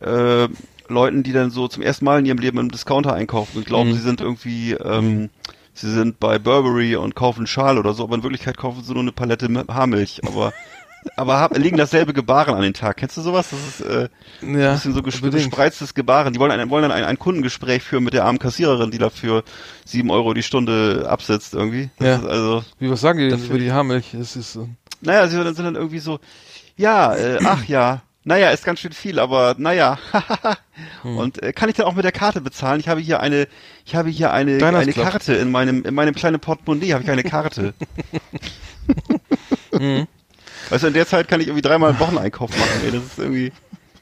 äh, Leuten, die dann so zum ersten Mal in ihrem Leben im Discounter einkaufen und glauben, Mhm. sie sind irgendwie, ähm, sie sind bei Burberry und kaufen Schal oder so, aber in Wirklichkeit kaufen sie nur eine Palette M- Haarmilch. Aber aber hab, legen dasselbe Gebaren an den Tag. Kennst du sowas? Das ist äh, ja, ein bisschen so gesp unbedingt. gespreiztes Gebaren. Die wollen, ein, wollen dann ein, ein Kundengespräch führen mit der armen Kassiererin, die dafür sieben Euro die Stunde absetzt irgendwie. Das Ja. ist also, Wie, was sagen die denn Das über die Haarmilch? Es ist, äh, naja, sie sind dann irgendwie so, ja, äh, ach ja, naja, ist ganz schön viel, aber naja, Hm. und äh, kann ich dann auch mit der Karte bezahlen? Ich habe hier eine, ich habe hier eine, eine. Karte in meinem, in meinem kleinen Portemonnaie habe ich eine Karte. Mhm. Weißt du, in der Zeit kann ich irgendwie dreimal einen Wocheneinkauf machen, ey, das ist irgendwie,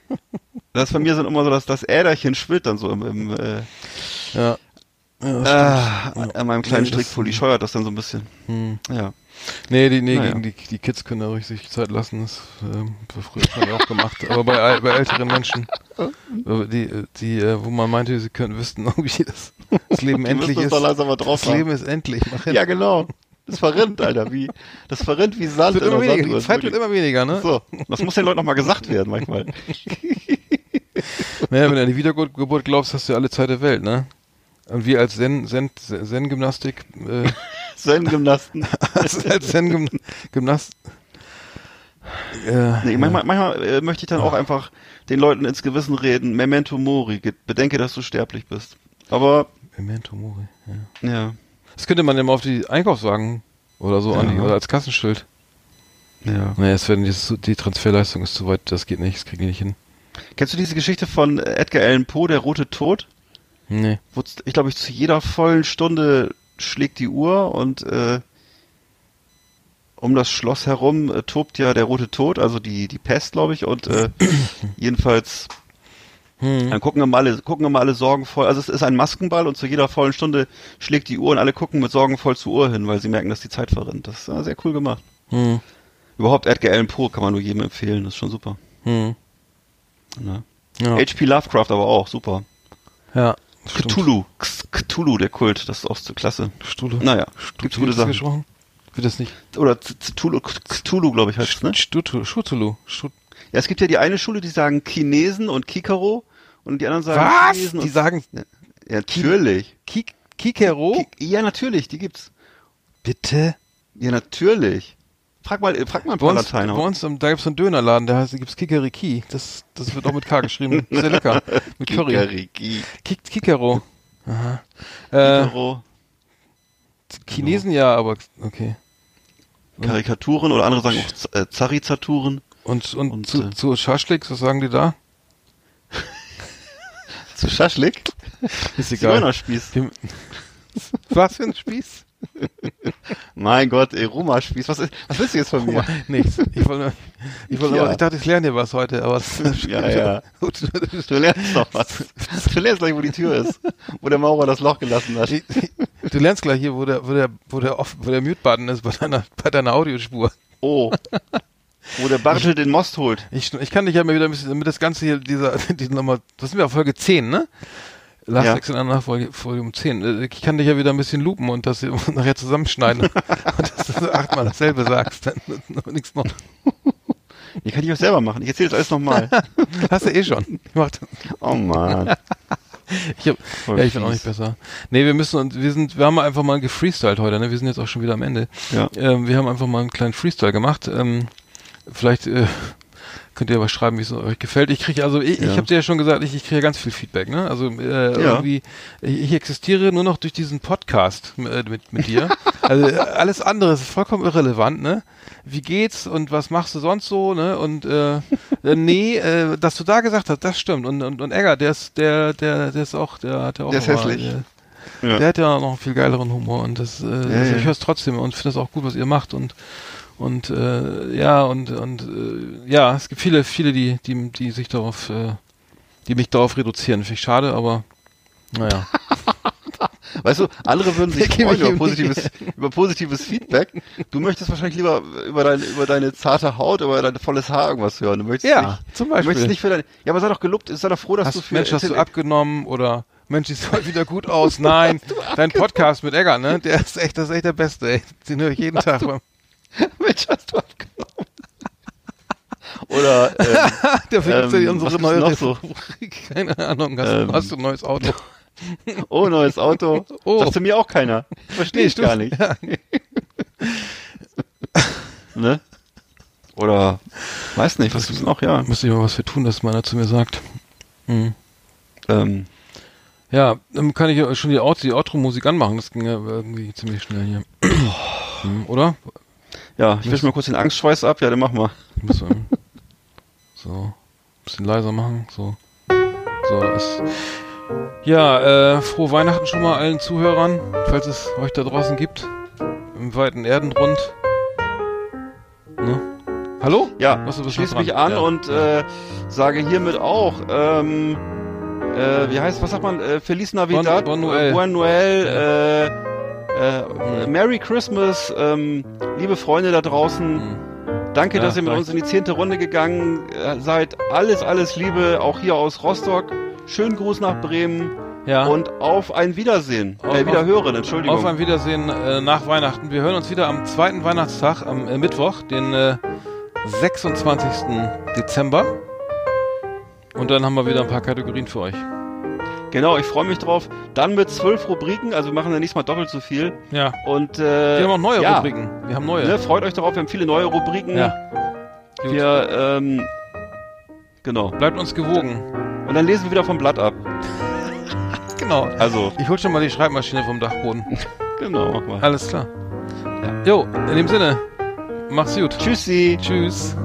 das ist bei mir sind immer so, dass das Äderchen schwillt dann so im, im äh, ja. ja das Ah, stimmt. an meinem kleinen Nee, das- Strickpulli scheuert das dann so ein bisschen. Hm. Ja. Nee, die, nee Naja. gegen die, die Kids können da ruhig sich Zeit lassen. Das ähm, früher schon auch gemacht. Aber bei, bei älteren Menschen, äh, die, äh, die, äh, wo man meinte, sie können wüssten, irgendwie das, das Leben endlich ist. doch langsam mal drauf Das. Leben ist endlich. Mach hin. Ja, genau. Das verrinnt, Alter. Wie, das verrinnt wie Sand wird immer weniger. Die. Zeit wird immer weniger, ne? So, das muss den Leuten noch mal gesagt werden manchmal. Naja, wenn du an die Wiedergeburt glaubst, hast du ja alle Zeit der Welt, ne? Und wir als Zen, Zen, Zen-Gymnastik, äh, Zen-Gymnasten. als, Zen-Gymnast, äh, Nee, manchmal manchmal äh, möchte ich dann auch einfach den Leuten ins Gewissen reden, Memento Mori, bedenke, dass du sterblich bist. Aber, Memento Mori, ja. ja, Das könnte man ja mal auf die Einkaufswagen oder so Ja. an, oder als Kassenschild. ja. Nee, es werden die, die Transferleistung ist zu weit, das geht nicht, das kriege ich nicht hin. Kennst du diese Geschichte von Edgar Allan Poe, der rote Tod? Nee. wo ich glaube ich zu jeder vollen Stunde schlägt die Uhr und äh, um das Schloss herum äh, tobt ja der rote Tod, also die die Pest, glaube ich, und äh, jedenfalls Hm. dann gucken immer alle gucken immer alle sorgenvoll. Also es ist ein Maskenball und zu jeder vollen Stunde schlägt die Uhr und alle gucken mit sorgenvoll zur Uhr hin, weil sie merken, dass die Zeit verrinnt. Das ist sehr cool gemacht. Hm. Überhaupt Edgar Allan Poe kann man nur jedem empfehlen, das ist schon super. Hm. Ne? Ja. H.P. Lovecraft aber auch, super. ja. Cthulhu, Cthulhu, der Kult, das ist auch so klasse. Stule. Naja, Stu- gibt's gute Sachen. gesprochen? Wird das nicht? Oder Cthulhu, Cthulhu glaube ich heißt ne? Stutulu. Stutulu. Stut Ja, es gibt ja die eine Schule, die sagen Chinesen und Kikaro und die anderen sagen Was? Chinesen Die sagen ja, natürlich. Ki Kikero? Ki ja, natürlich, die gibt's. Bitte? Ja, natürlich. Frag mal, frag mal ein paar uns, bei Lateiner. uns da gibt's einen Dönerladen, der heißt, gibt's Kikeriki. Das, das wird auch mit K geschrieben. Sehr lecker. Mit Curry. Kikeriki. Kik Kikero. Aha. Äh, Kikaro. Chinesen ja, aber okay. Karikaturen oder andere sagen auch äh, Zarizaturen. Und, und, Und, zu, äh, zu Schaschlik, was sagen die da? Zu Schaschlik. Ist Zigeunerspieß. Wir- Was für ein Spieß? Mein Gott, ey, Roma-Spieß. Was, ist- was willst du jetzt von mir? Nichts. Ich wollte, ich wollte, Ja. ich dachte, ich lerne dir was heute, aber es- Ja, ja. Du lernst noch was. Du lernst gleich, wo die Tür ist. Wo der Maurer das Loch gelassen hat. Du lernst gleich hier, wo der, wo der, wo der, off, wo der Mute-Button ist bei deiner, bei deiner Audiospur. Oh. Wo der Bartel den Most holt. Ich, ich kann dich ja mal wieder ein bisschen, damit das Ganze hier, dieser, die Nummer, das sind wir auf Folge 10, ne? Last Ja. Exit nach Folge, Folge um 10. Äh, Ich kann dich ja wieder ein bisschen lupen und das nachher zusammenschneiden. und dass du achtmal dasselbe sagst, dann noch nichts noch. Die kann ich auch selber machen. Ich erzähle das alles nochmal. Hast du eh schon. Ich mach das. Oh man. Ich hab, Voll ja, ich bin auch nicht besser. Nee, wir müssen uns, wir sind, wir haben einfach mal gefreestylt heute, ne? Wir sind jetzt auch schon wieder am Ende. Ja. Ähm, wir haben einfach mal einen kleinen Freestyle gemacht. Ähm, vielleicht äh, könnt ihr aber schreiben, wie es euch gefällt. Ich kriege also, ich, Ja. ich habe dir ja schon gesagt, ich, ich kriege ganz viel Feedback. Ne? Also äh, irgendwie, ich, ich existiere nur noch durch diesen Podcast äh, mit, mit dir. also äh, alles andere ist vollkommen irrelevant. Ne? Wie geht's und was machst du sonst so? Ne? Und äh, äh, nee, äh, dass du da gesagt hast, das stimmt. Und und, und Egger, der ist, der, der, der ist auch, der hat ja auch Der ist noch mal, hässlich. Der, Ja. der hat ja noch einen viel geileren Humor und das, äh, also ja. ich höre es trotzdem und finde es auch gut, was ihr macht und und äh, ja und und äh, ja, es gibt viele viele, die die die sich darauf, äh, die mich darauf reduzieren. Finde ich schade, aber naja. Weißt du, andere würden sich freuen über positives, über positives Feedback. Du möchtest wahrscheinlich lieber über deine, über deine zarte Haut, über dein volles Haar irgendwas hören. Du möchtest Ja, nicht, zum Du möchtest Beispiel. nicht für deine, ja, aber sei doch gelobt, sei doch froh, dass du Hast, für Mensch, hast du abgenommen oder Mensch, sieht heute wieder gut aus. Nein, dein Podcast mit Egger, ne? Der ist echt, das ist echt der Beste, ey. Den höre ich jeden Tag. beim- Mensch, hast du abgenommen. Oder, ähm, Der vergibt ja Ähm, unsere neue noch so? Keine Ahnung, hast, Ähm, hast du ein neues Auto? oh, neues Auto. Oh. Sagst du mir auch keiner. Verstehe ich gar nicht. Ja. Ne? Oder, weiß nicht, was gibt's noch, ja. Müsste ich mal was für tun, dass meiner zu mir sagt. Hm. Ähm, Ja, dann kann ich ja schon die, Out die Outro-Musik anmachen. Das ging ja irgendwie ziemlich schnell hier. hm, oder? Ja, ich wisch mal kurz den Angstschweiß ab, ja, dann mach mal. Muss, ähm, so, ein bisschen leiser machen. So. So, ist. Ja, äh, frohe Weihnachten schon mal allen Zuhörern, falls es euch da draußen gibt. Im weiten Erdenrund. Ne? Hallo? Ja, Was- was dran? mich an Ja, und äh, sage hiermit auch, ähm, äh, wie heißt, was sagt man, äh, Feliz Navidad, Bon- Bon Noel. Buen Noel, äh, äh. Merry Christmas, ähm, liebe Freunde da draußen, Hm. danke, Ja, dass ihr mit uns in die zehnte Runde gegangen äh, seid, alles, alles Liebe, auch hier aus Rostock, schönen Gruß nach Bremen Ja. und auf ein Wiedersehen, Auf- äh, Wiederhören, Entschuldigung. Auf ein Wiedersehen äh, nach Weihnachten. Wir hören uns wieder am zweiten Weihnachtstag, am äh, Mittwoch, den äh, 26. Dezember. Und dann haben wir wieder ein paar Kategorien für euch. Genau, ich freue mich drauf. Dann mit zwölf Rubriken, also wir machen ja nächstes Mal doppelt so viel. Ja. Und äh, Wir haben auch neue ja, Rubriken. Wir haben neue. Ne, freut euch darauf, wir haben viele neue Rubriken. Ja. Gut. Wir, ähm, genau. Bleibt uns gewogen. Und dann lesen wir wieder vom Blatt ab. Genau. Also, Ich hol schon mal die Schreibmaschine vom Dachboden. genau. mach mal. Alles klar. Jo, in dem Sinne. Macht's gut. Tschüssi. Tschüss.